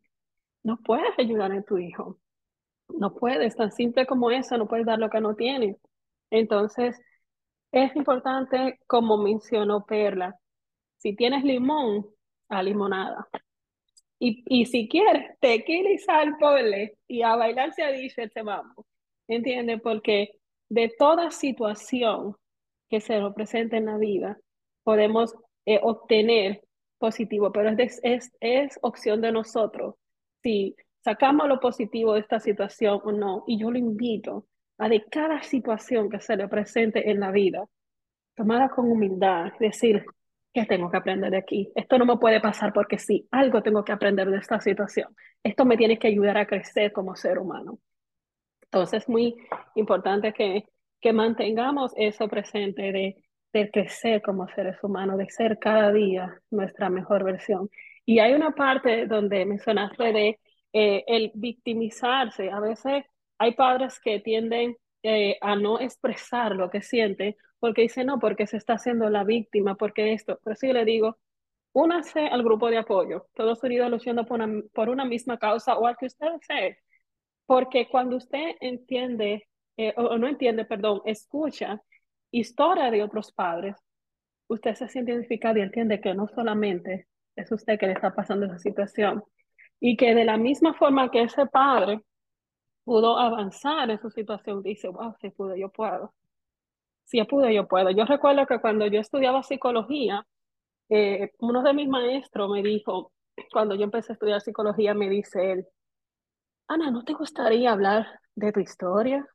no puedes ayudar a tu hijo. No puedes, tan simple como eso, no puedes dar lo que no tienes. Entonces, es importante, como mencionó Perla, si tienes limón, a limonada. Y, y si quieres, tequila y sal, y a bailar se ha dicho ese vamos. ¿Entiendes? Porque de toda situación que se nos presente en la vida, podemos eh, obtener positivo, pero es, es, es opción de nosotros si sacamos lo positivo de esta situación o no. Y yo lo invito a de cada situación que se le presente en la vida, tomarla con humildad, decir, ¿qué tengo que aprender de aquí? Esto no me puede pasar porque sí, algo tengo que aprender de esta situación. Esto me tiene que ayudar a crecer como ser humano. Entonces es muy importante que, que mantengamos eso presente de, de crecer como seres humanos, de ser cada día nuestra mejor versión. Y hay una parte donde mencionaste de eh, el victimizarse. A veces hay padres que tienden eh, a no expresar lo que sienten porque dicen, no, porque se está haciendo la víctima, porque esto. Pero sí le digo, únase al grupo de apoyo, todos unidos luchando por una, por una misma causa o al que usted desee. Porque cuando usted entiende, eh, o no entiende, perdón, escucha historia de otros padres, usted se siente identificado y entiende que no solamente es usted que le está pasando esa situación. Y que de la misma forma que ese padre pudo avanzar en su situación, dice, wow, si pude, yo puedo. Si pude, yo puedo. Yo recuerdo que cuando yo estudiaba psicología, eh, uno de mis maestros me dijo, cuando yo empecé a estudiar psicología, me dice él, Ana, ¿no te gustaría hablar de tu historia?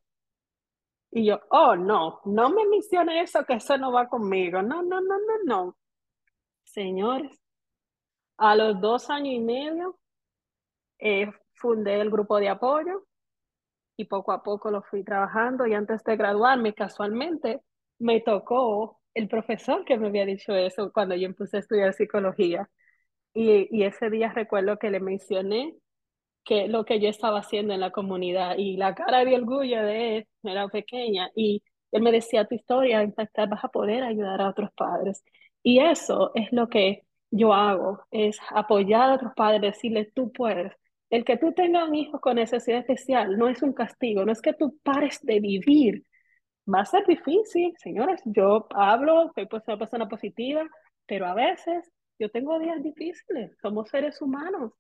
Y yo, oh, no, no me mencione eso, que eso no va conmigo. No, no, no, no, no. Señores, a los dos años y medio eh, fundé el grupo de apoyo y poco a poco lo fui trabajando y antes de graduarme casualmente me tocó el profesor que me había dicho eso cuando yo empecé a estudiar psicología. Y, y ese día recuerdo que le mencioné que lo que yo estaba haciendo en la comunidad y la cara de orgullo de él era pequeña y él me decía, tu historia impactar, vas a poder ayudar a otros padres. Y eso es lo que yo hago es apoyar a otros padres, decirles, tú puedes. El que tú tengas un hijo con necesidad especial no es un castigo, no es que tú pares de vivir. Va a ser difícil, señores. Yo hablo, soy pues una persona positiva, pero a veces yo tengo días difíciles. Somos seres humanos.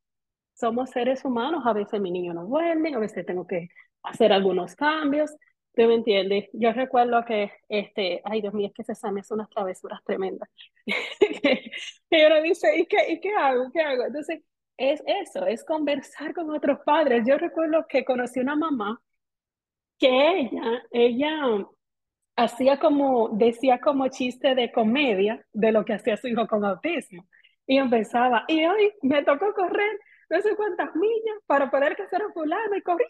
Somos seres humanos. A veces mi niño no duerme, a veces tengo que hacer algunos cambios. ¿Tú me entiendes? Yo recuerdo que, este, ay Dios mío, es que examen es unas travesuras tremendas. y uno dice, ¿y qué, ¿y qué hago? ¿Qué hago? Entonces, es eso, es conversar con otros padres. Yo recuerdo que conocí una mamá que ella, ella hacía como, decía como chiste de comedia de lo que hacía su hijo con autismo. Y empezaba, y hoy me tocó correr no sé cuántas millas para poder casar a fulano y corrí.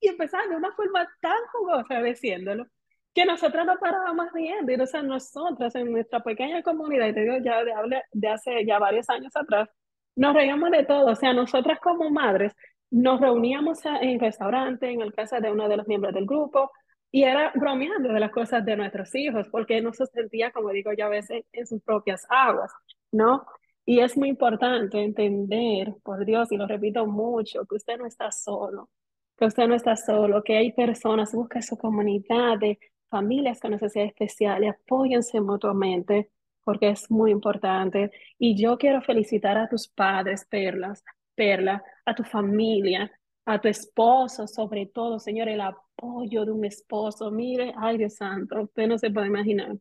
Y empezaba de una forma tan jugosa diciéndolo, que nosotros no parábamos riendo. Y o sea, nosotras en nuestra pequeña comunidad, y te digo ya de, de hace ya varios años atrás, nos reíamos de todo. O sea, nosotras como madres nos reuníamos en restaurante, en el casa de uno de los miembros del grupo, y era bromeando de las cosas de nuestros hijos, porque no se sentía, como digo yo a veces, en sus propias aguas, ¿no? Y es muy importante entender, por Dios, y lo repito mucho, que usted no está solo, que usted no está solo, que hay personas, busca su comunidad de familias con necesidades especiales, apóyense mutuamente, porque es muy importante. Y yo quiero felicitar a tus padres, Perlas, Perla, a tu familia, a tu esposo, sobre todo, Señor, el apoyo de un esposo. Mire, ay Dios santo, usted no se puede imaginar.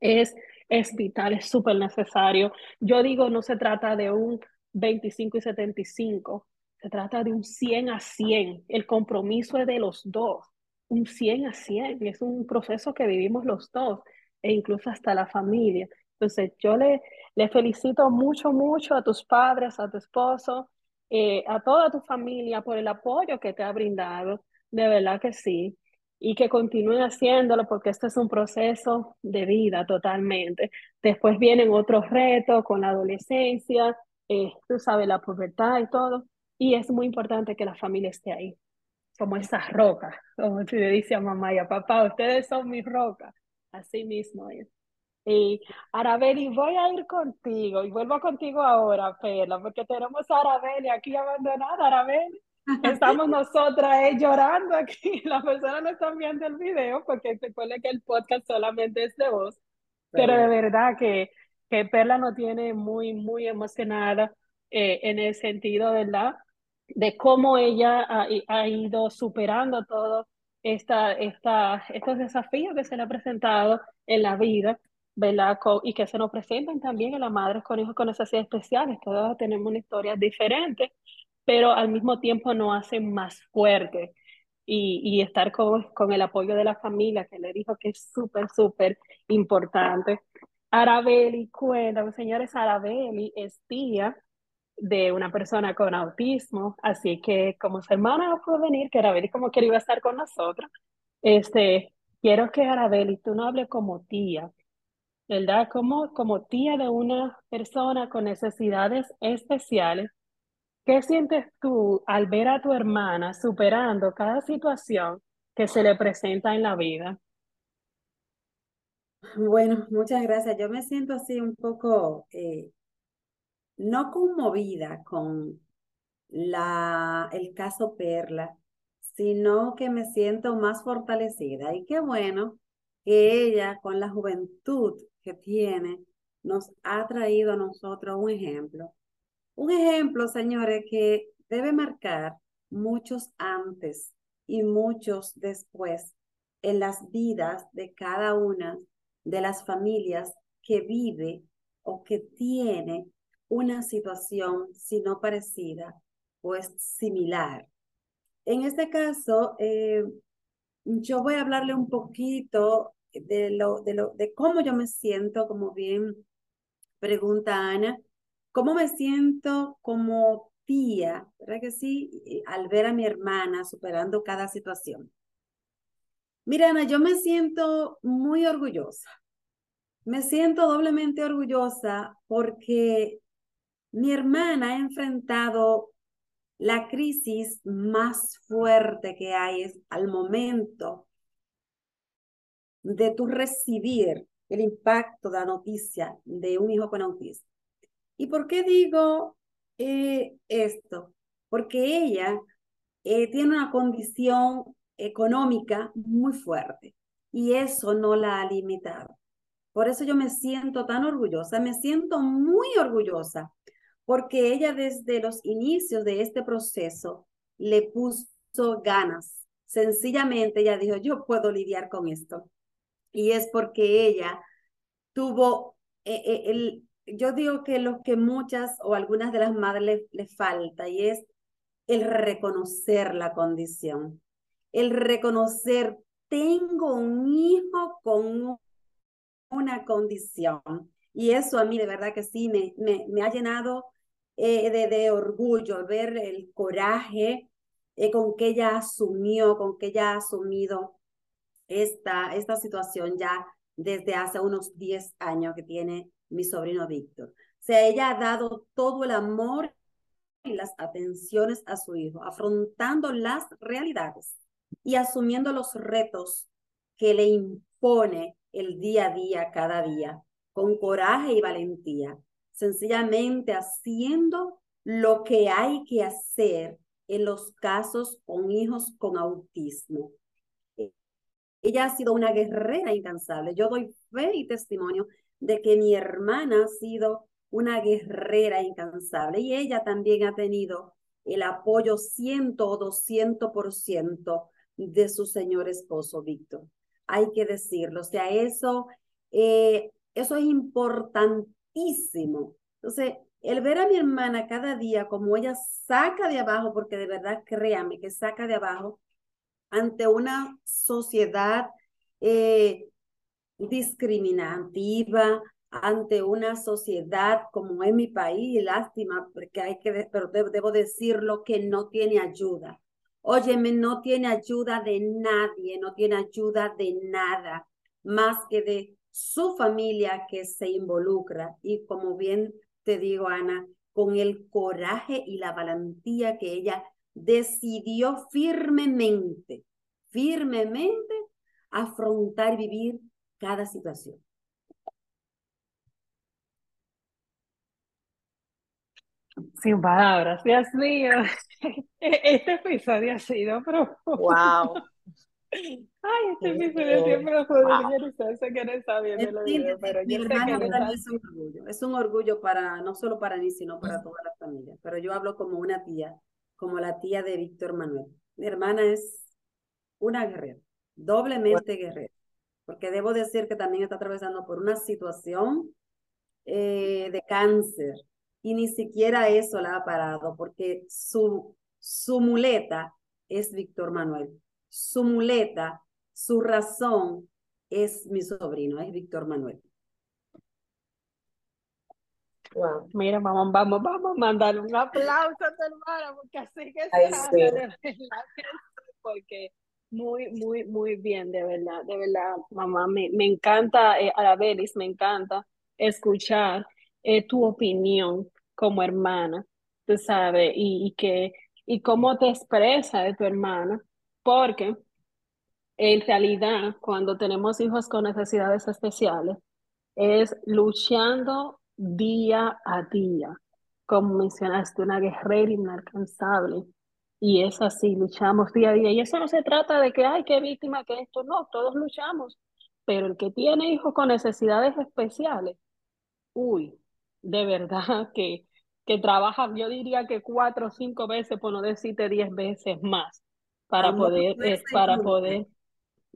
Es, es vital, es súper necesario. Yo digo, no se trata de un 25 y 75, se trata de un 100 a 100. El compromiso es de los dos, un 100 a 100. Y es un proceso que vivimos los dos, e incluso hasta la familia. Entonces, yo le, le felicito mucho, mucho a tus padres, a tu esposo, eh, a toda tu familia por el apoyo que te ha brindado, de verdad que sí, y que continúe haciéndolo porque esto es un proceso de vida totalmente. Después vienen otros retos con la adolescencia, eh, tú sabes, la pubertad y todo, y es muy importante que la familia esté ahí, como esas rocas, como te dice a mamá y a papá, ustedes son mis rocas, así mismo es. Y Arabeli, voy a ir contigo y vuelvo contigo ahora, Perla, porque tenemos a Arabeli aquí abandonada. Arabeli, estamos nosotras eh, llorando aquí. Las personas no están viendo el video porque se pone que el podcast solamente es de voz. Pero de verdad que, que Perla nos tiene muy, muy emocionada eh, en el sentido, ¿verdad? De cómo ella ha, ha ido superando todos esta, esta, estos desafíos que se le ha presentado en la vida ¿verdad? y que se nos presentan también a las madres con hijos con necesidades especiales. Todas tenemos una historia diferente, pero al mismo tiempo nos hacen más fuertes. Y, y estar con, con el apoyo de la familia, que le dijo que es súper, súper importante. Arabeli, cuéntame, señores, Arabeli es tía de una persona con autismo, así que como su hermana no pudo venir, que Arabeli como que iba a estar con nosotros, este, quiero que Arabeli, tú no hables como tía, ¿verdad? Como, como tía de una persona con necesidades especiales, ¿qué sientes tú al ver a tu hermana superando cada situación que se le presenta en la vida? Bueno, muchas gracias. Yo me siento así un poco, eh, no conmovida con la, el caso Perla, sino que me siento más fortalecida. Y qué bueno que ella, con la juventud que tiene, nos ha traído a nosotros un ejemplo. Un ejemplo, señores, que debe marcar muchos antes y muchos después en las vidas de cada una de las familias que vive o que tiene una situación, si no parecida, pues similar. En este caso, eh, yo voy a hablarle un poquito de, lo, de, lo, de cómo yo me siento, como bien pregunta Ana, cómo me siento como tía, ¿verdad que sí? Al ver a mi hermana superando cada situación. Mira, Ana, yo me siento muy orgullosa. Me siento doblemente orgullosa porque mi hermana ha enfrentado la crisis más fuerte que hay es al momento de tu recibir el impacto de la noticia de un hijo con autismo. ¿Y por qué digo eh, esto? Porque ella eh, tiene una condición económica muy fuerte y eso no la ha limitado. Por eso yo me siento tan orgullosa, me siento muy orgullosa, porque ella desde los inicios de este proceso le puso ganas. Sencillamente ella dijo, yo puedo lidiar con esto y es porque ella tuvo, eh, eh, el, yo digo que lo que muchas o algunas de las madres le, falta y es el reconocer la condición, el reconocer tengo un hijo con una condición. Y eso a mí de verdad que sí me, me, me ha llenado eh, de, de, orgullo, ver el coraje eh, con que ella asumió, con que ella ha asumido esta, esta situación ya desde hace unos 10 años que tiene mi sobrino Víctor. O sea, ella ha dado todo el amor y las atenciones a su hijo, afrontando las realidades y asumiendo los retos que le impone el día a día, cada día, con coraje y valentía, sencillamente haciendo lo que hay que hacer en los casos con hijos con autismo. Ella ha sido una guerrera incansable. Yo doy fe y testimonio de que mi hermana ha sido una guerrera incansable y ella también ha tenido el apoyo ciento o doscientos por ciento de su señor esposo Víctor. Hay que decirlo, o sea, eso, eh, eso es importantísimo. Entonces, el ver a mi hermana cada día como ella saca de abajo, porque de verdad créame que saca de abajo ante una sociedad eh, discriminativa, ante una sociedad como en mi país, lástima, porque hay que, pero debo decirlo, que no tiene ayuda. Óyeme, no tiene ayuda de nadie, no tiene ayuda de nada, más que de su familia que se involucra. Y como bien te digo, Ana, con el coraje y la valentía que ella decidió firmemente, firmemente afrontar y vivir cada situación. Sin palabras, Dios mío. Este episodio ha sido profundo. Wow. Ay, este episodio siempre fue wow. de que no está viendo el video, pero yo sé que no es un orgullo. Es un orgullo para, no solo para mí, sino para toda la familia. Pero yo hablo como una tía, como la tía de Víctor Manuel. Mi hermana es una guerrera, doblemente guerrera. Porque debo decir que también está atravesando por una situación eh, de cáncer y ni siquiera eso la ha parado porque su, su muleta es Víctor Manuel. Su muleta, su razón es mi sobrino, es Víctor Manuel. Wow. Mira, vamos, vamos, vamos a mandar un aplauso a tu hermana, porque así que se hace, de verdad, porque muy, muy, muy bien, de verdad, de verdad, mamá, me, me encanta, eh, Arabelis, me encanta escuchar eh, tu opinión como hermana, tú sabes, y, y, que, y cómo te expresa de tu hermana, porque en realidad cuando tenemos hijos con necesidades especiales, es luchando día a día, como mencionaste, una guerrera inalcanzable. Y es así, luchamos día a día. Y eso no se trata de que, ay, qué víctima, que esto, no, todos luchamos. Pero el que tiene hijos con necesidades especiales, uy, de verdad que, que trabaja, yo diría que cuatro o cinco veces, por no decirte diez veces más, para poder, eh, para poder,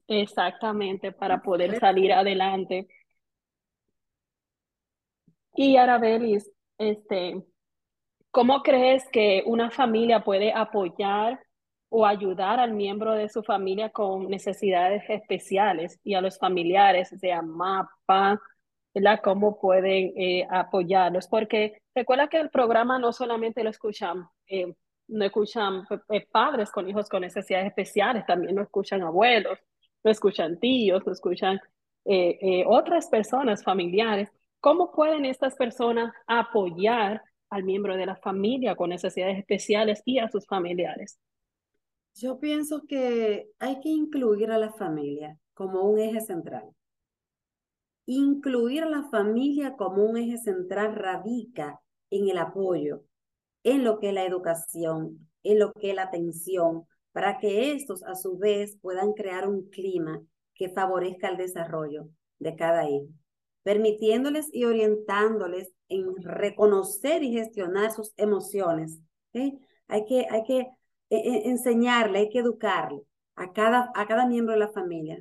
exactamente, para poder salir adelante. Y Arabelis, este, ¿cómo crees que una familia puede apoyar o ayudar al miembro de su familia con necesidades especiales y a los familiares, sea MAPA, ¿verdad? ¿Cómo pueden eh, apoyarlos? Porque recuerda que el programa no solamente lo escuchan, eh, no escuchan eh, padres con hijos con necesidades especiales, también lo escuchan abuelos, lo escuchan tíos, lo escuchan otras personas familiares. ¿Cómo pueden estas personas apoyar al miembro de la familia con necesidades especiales y a sus familiares? Yo pienso que hay que incluir a la familia como un eje central incluir a la familia como un eje central radica en el apoyo, en lo que es la educación, en lo que es la atención, para que estos a su vez puedan crear un clima que favorezca el desarrollo de cada hijo, permitiéndoles y orientándoles en reconocer y gestionar sus emociones. Hay que, hay que eh, eh, enseñarle, hay que educarle a cada, a cada miembro de la familia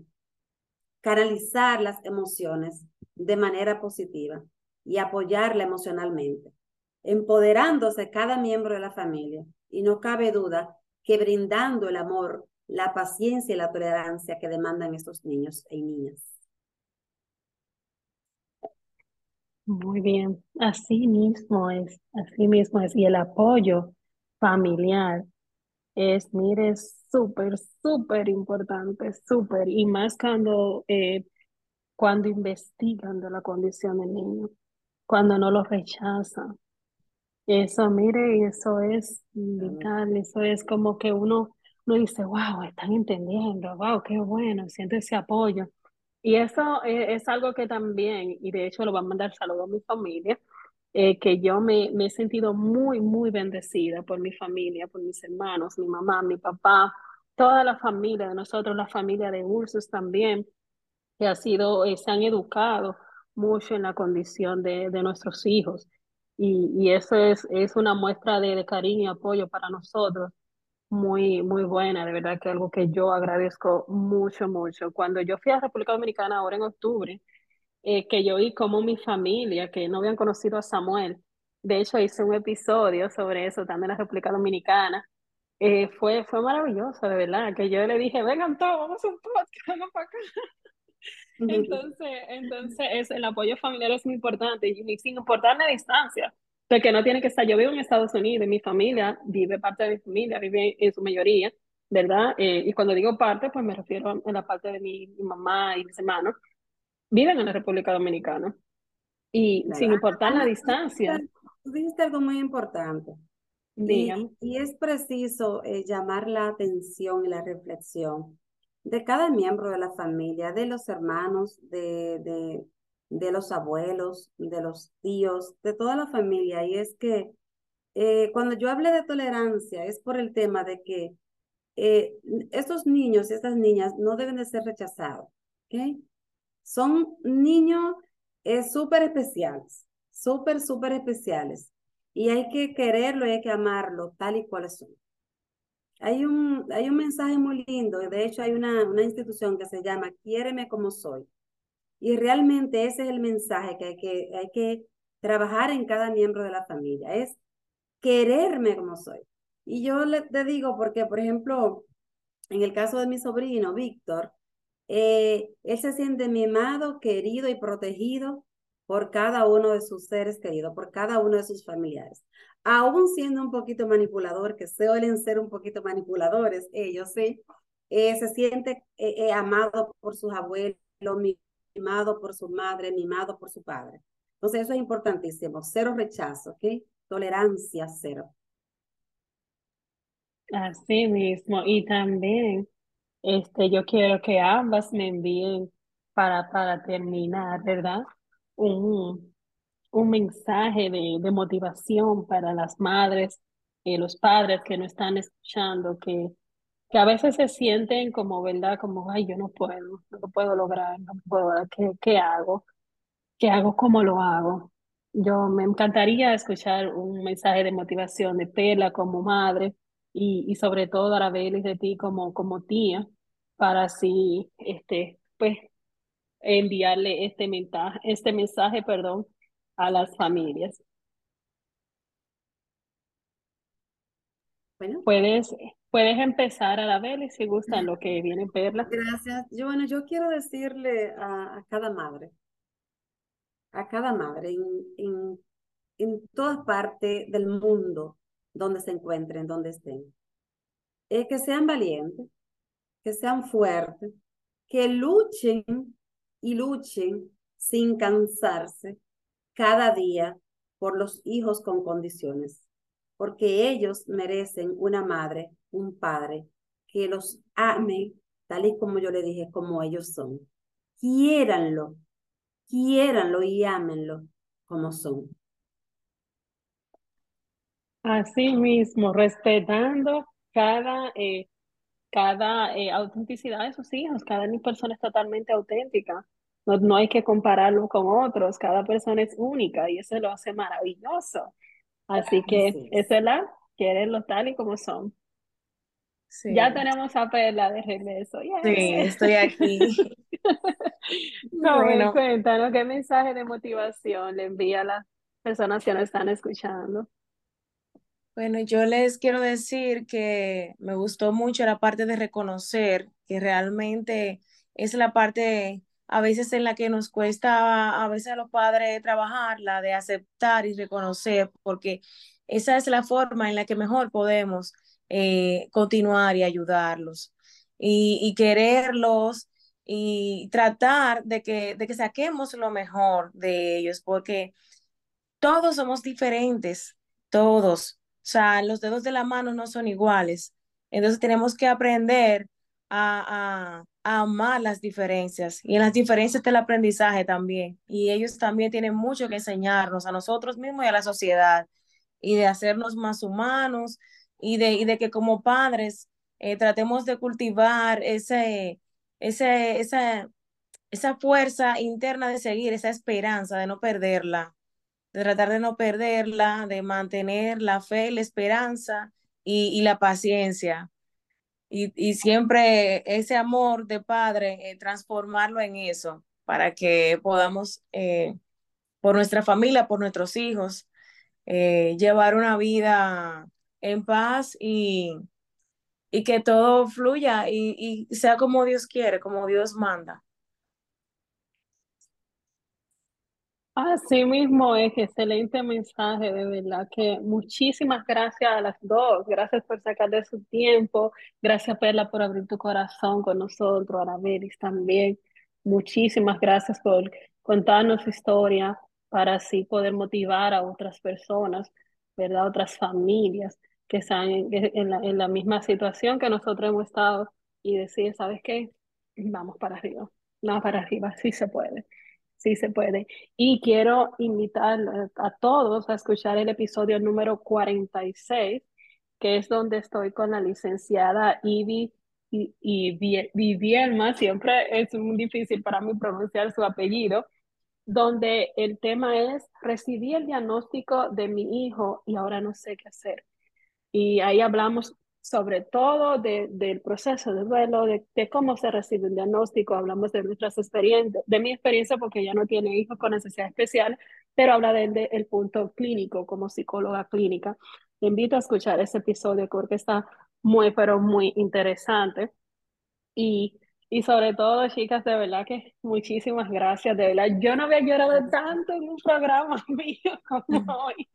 canalizar las emociones de manera positiva y apoyarla emocionalmente, empoderándose cada miembro de la familia. Y no cabe duda que brindando el amor la paciencia y la tolerancia que demandan estos niños y niñas. Muy bien, así mismo es, así mismo es. Y el apoyo familiar es, mire, súper, súper importante, súper. Y más cuando, eh, cuando investigan de la condición del niño, cuando no lo rechazan. Eso, mire, eso es vital, eso es como que uno, uno dice, wow, están entendiendo, wow, qué bueno, siente ese apoyo. Y eso eh, es, algo que también, y de hecho lo va a mandar saludo a mi familia, eh, que yo me, me, he sentido muy, muy bendecida por mi familia, por mis hermanos, mi mamá, mi papá, toda la familia de nosotros, la familia de Ursus también, que ha sido, eh, se han educado mucho en la condición de, de nuestros hijos. Y, y, eso es, es una muestra de, de cariño y apoyo para nosotros muy, muy buena, de verdad que algo que yo agradezco mucho, mucho. Cuando yo fui a República Dominicana ahora en octubre, eh, que yo vi como mi familia, que no habían conocido a Samuel, de hecho hice un episodio sobre eso también en la República Dominicana, eh, fue, fue maravilloso, de verdad, que yo le dije, vengan todos, vamos a un podcast, vamos para acá. Entonces, entonces es, el apoyo familiar es muy importante y sin importar la distancia, porque no tiene que estar, yo vivo en Estados Unidos y mi familia vive, parte de mi familia vive en su mayoría, ¿verdad? Eh, y cuando digo parte, pues me refiero a la parte de mi, mamá y mis hermanos, viven en la República Dominicana. Y sin importar la distancia. Tú dijiste algo muy importante. Y, y, es preciso eh, llamar la atención y la reflexión de cada miembro de la familia, de los hermanos, de, de, de los abuelos, de los tíos, de toda la familia. Y es que eh, cuando yo hablé de tolerancia es por el tema de que eh, estos niños y estas niñas no deben de ser rechazados. Son niños eh, súper especiales, súper, súper especiales. Y hay que quererlo y hay que amarlo tal y cual son. Hay un, hay un mensaje muy lindo, de hecho hay una, una institución que se llama Quiéreme como soy. Y realmente ese es el mensaje que hay que, hay que trabajar en cada miembro de la familia, es quererme como soy. Y yo te digo porque, por ejemplo, en el caso de mi sobrino, Víctor, eh, él se siente mimado, querido y protegido por cada uno de sus seres queridos, por cada uno de sus familiares. Aún siendo un poquito manipulador, que suelen ser un poquito manipuladores, ellos sí, eh, se siente eh, amado por sus abuelos, mimado por su madre, mimado por su padre. Entonces eso es importantísimo, cero rechazo, ¿ok? Tolerancia cero. Así mismo, y también este, yo quiero que ambas me envíen para, para terminar, ¿verdad? Un, un mensaje de, de motivación para las madres y los padres que no están escuchando, que que a veces se sienten como, ¿verdad? Como, ay, yo no puedo, no lo puedo lograr, no puedo, ¿qué, qué hago? ¿Qué hago? ¿Cómo lo hago? Yo me encantaría escuchar un mensaje de motivación de Pela como madre y, y sobre todo Arabelis de ti como, como tía para así, este, pues, enviarle este mensaje, este mensaje, perdón, a las familias. Bueno. Puedes Puedes empezar a la vela si gustan lo que viene Perla. Gracias. Yo, bueno, yo quiero decirle a, cada madre, a cada madre en, en, en toda parte del mundo donde se encuentren, donde estén, eh, que sean valientes, que sean fuertes, que luchen y luchen sin cansarse cada día por los hijos con condiciones, porque ellos merecen una madre un padre que los ame tal y como yo le dije, como ellos son. Quiéranlo, quiéranlo y ámenlo como son. Así mismo, respetando cada, eh, cada eh, autenticidad de sus hijos, cada persona es totalmente auténtica. No, no hay que compararlo con otros, cada persona es única y eso lo hace maravilloso. Así que es. es la, quierenlo tal y como son. Ya tenemos a Perla de regreso. Sí, estoy aquí. no, bueno. cuéntanos qué mensaje de motivación le envía a las personas que nos están escuchando. Bueno, yo les quiero decir que me gustó mucho la parte de reconocer que realmente es la parte a veces en la que nos cuesta a veces a los padres trabajar, la de aceptar y reconocer, porque esa es la forma en la que mejor podemos eh, continuar y ayudarlos y, quererlos y tratar de que, de que saquemos lo mejor de ellos, porque todos somos diferentes, todos. O sea, los dedos de la mano no son iguales. Entonces tenemos que aprender a amar las diferencias. Y en las diferencias está el aprendizaje también. Y ellos también tienen mucho que enseñarnos a nosotros mismos y a la sociedad. Y de hacernos más humanos y de, y de que como padres eh, tratemos de cultivar ese, ese, esa, esa fuerza interna de seguir, esa esperanza, de no perderla de tratar de no perderla, de mantener la fe, la esperanza y, y la paciencia. Y, siempre ese amor de padre, eh, transformarlo en eso, para que podamos, eh, por nuestra familia, por nuestros hijos, eh, llevar una vida en paz y, y que todo fluya y, y sea como Dios quiere, como Dios manda. Así mismo es, excelente mensaje, de verdad que muchísimas gracias a las dos, gracias por sacar de su tiempo, gracias Perla por abrir tu corazón con nosotros, Arabelis también, muchísimas gracias por contarnos su historia para así poder motivar a otras personas, ¿verdad? Otras familias que están en, la, en la misma situación que nosotros hemos estado y decir, ¿sabes qué? Vamos para arriba, vamos para arriba, sí se puede. Sí se puede. Y quiero invitar a todos a escuchar el episodio número 46, que es donde estoy con la licenciada Ivy y, y Vivielma, siempre es muy difícil para mí pronunciar su apellido, donde el tema es, recibí el diagnóstico de mi hijo y ahora no sé qué hacer. Y ahí hablamos sobre todo de, del proceso de duelo, de, de, cómo se recibe un diagnóstico, hablamos de nuestras experiencias, de mi experiencia porque ella no tiene hijos con necesidad especial, pero habla del de, el punto clínico como psicóloga clínica. Te invito a escuchar ese episodio porque está muy, pero muy interesante. Y, y sobre todo, chicas, de verdad que muchísimas gracias, de verdad. Yo no había llorado tanto en un programa mío como hoy.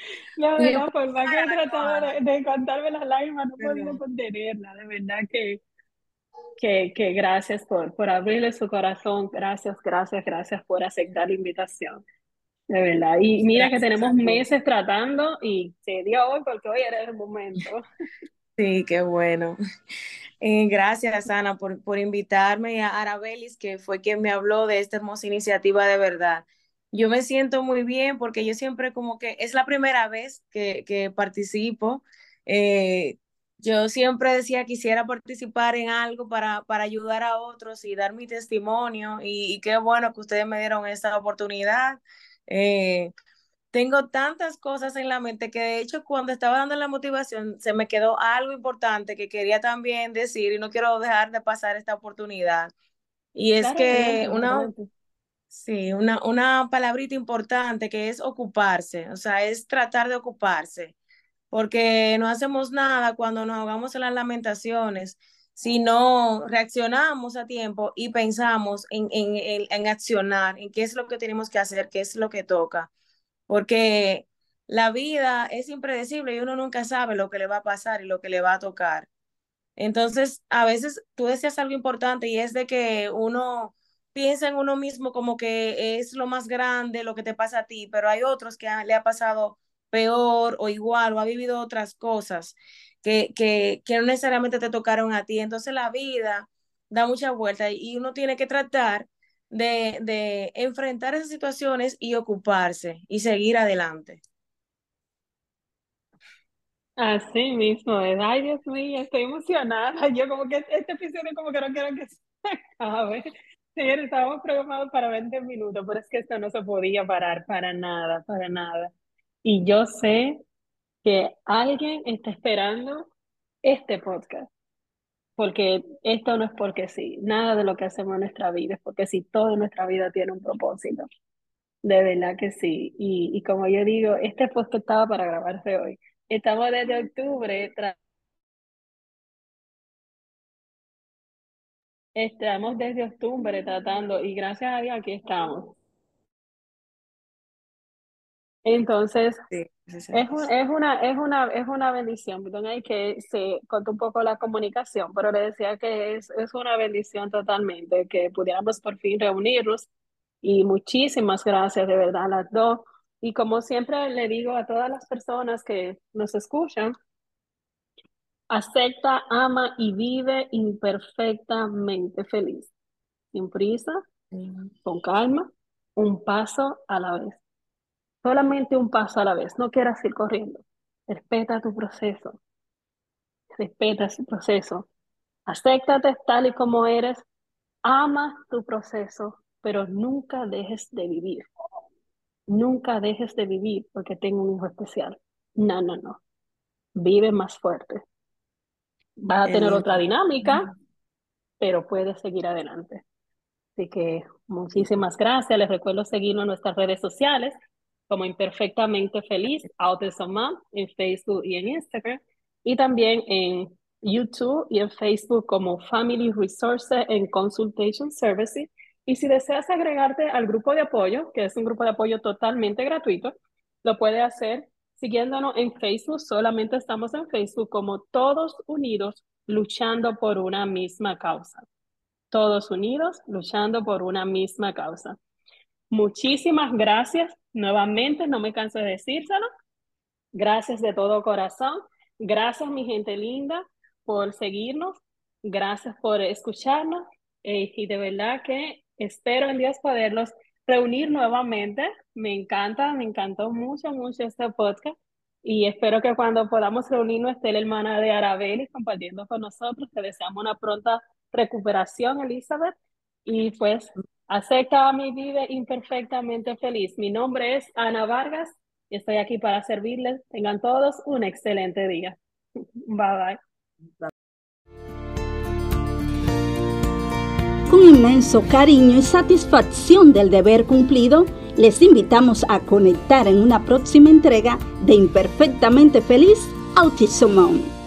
La verdad, por más que he tratado de, de, contarme las lágrimas, no he podido contenerla. De verdad que, que, que gracias por, por abrirle su corazón. Gracias, gracias, gracias por aceptar la invitación. De verdad. Y mira gracias que tenemos meses tratando y se dio hoy porque hoy era el momento. Sí, qué bueno. Eh, gracias, Ana, por, por invitarme a Arabelis, que fue quien me habló de esta hermosa iniciativa de verdad yo me siento muy bien porque yo siempre como que es la primera vez que, que participo. Eh, yo siempre decía quisiera participar en algo para, para ayudar a otros y dar mi testimonio y, y qué bueno que ustedes me dieron esta oportunidad. Eh, tengo tantas cosas en la mente que de hecho cuando estaba dando la motivación se me quedó algo importante que quería también decir y no quiero dejar de pasar esta oportunidad. Y es claro, que una, Sí, una, una palabrita importante que es ocuparse, o sea, es tratar de ocuparse, porque no hacemos nada cuando nos ahogamos en las lamentaciones, si no reaccionamos a tiempo y pensamos en, en, en, en accionar, en qué es lo que tenemos que hacer, qué es lo que toca, porque la vida es impredecible y uno nunca sabe lo que le va a pasar y lo que le va a tocar. Entonces, a veces tú decías algo importante y es de que uno piensa en uno mismo como que es lo más grande lo que te pasa a ti, pero hay otros que le ha pasado peor o igual o ha vivido otras cosas que, que, que no necesariamente te tocaron a ti. Entonces la vida da mucha vuelta y uno tiene que tratar de, de enfrentar esas situaciones y ocuparse y seguir adelante. Así mismo es. Ay, Dios mío, estoy emocionada. Yo como que este episodio como que no quiero que se acabe. Señor, estábamos programados para 20 minutos, pero es que esto no se podía parar para nada, para nada. Y yo sé que alguien está esperando este podcast, porque esto no es porque sí, nada de lo que hacemos en nuestra vida es porque sí, toda nuestra vida tiene un propósito. De verdad que sí. Y, y como yo digo, este podcast estaba para grabarse hoy, Estamos desde octubre. Estamos desde octubre tratando y gracias a Dios aquí estamos. Entonces, es, es, una, es, una, es una bendición, perdón, hay que se cortó un poco la comunicación, pero le decía que es, es una bendición totalmente que pudiéramos por fin reunirnos y muchísimas gracias de verdad a las dos. Y como siempre le digo a todas las personas que nos escuchan, acepta, ama y vive imperfectamente feliz, sin prisa, con calma, un paso a la vez. Solamente un paso a la vez, no quieras ir corriendo. Respeta tu proceso. Respeta ese proceso. Acéptate tal y como eres. Ama tu proceso, pero nunca dejes de vivir. Nunca dejes de vivir porque tengo un hijo especial. No, no, no. Vive más fuerte. Vas a tener otra dinámica, pero puedes seguir adelante. Así que muchísimas gracias. Les recuerdo seguirnos en nuestras redes sociales como Imperfectamente Feliz, Autism Mom, en Facebook y en Instagram, y también en YouTube y en Facebook como Family Resources and Consultation Services. Y si deseas agregarte al grupo de apoyo, que es un grupo de apoyo totalmente gratuito, lo puedes hacer siguiéndonos en Facebook. Solamente estamos en Facebook como Todos Unidos luchando por una misma causa. Todos unidos luchando por una misma causa. Muchísimas gracias nuevamente, no me canso de decírselo. Gracias de todo corazón. Gracias, mi gente linda, por seguirnos. Gracias por escucharnos. Eh, y de verdad que espero en Dios poderlos reunir nuevamente. Me encanta, me encantó mucho, mucho este podcast. Y espero que cuando podamos reunirnos esté la hermana de Arabeli compartiendo con nosotros. Te deseamos una pronta recuperación, Elizabeth. Y pues Acepta a mi vida imperfectamente feliz. Mi nombre es Ana Vargas y estoy aquí para servirles. Tengan todos un excelente día. Bye bye. Con inmenso cariño y satisfacción del deber cumplido, les invitamos a conectar en una próxima entrega de Imperfectamente Feliz Autism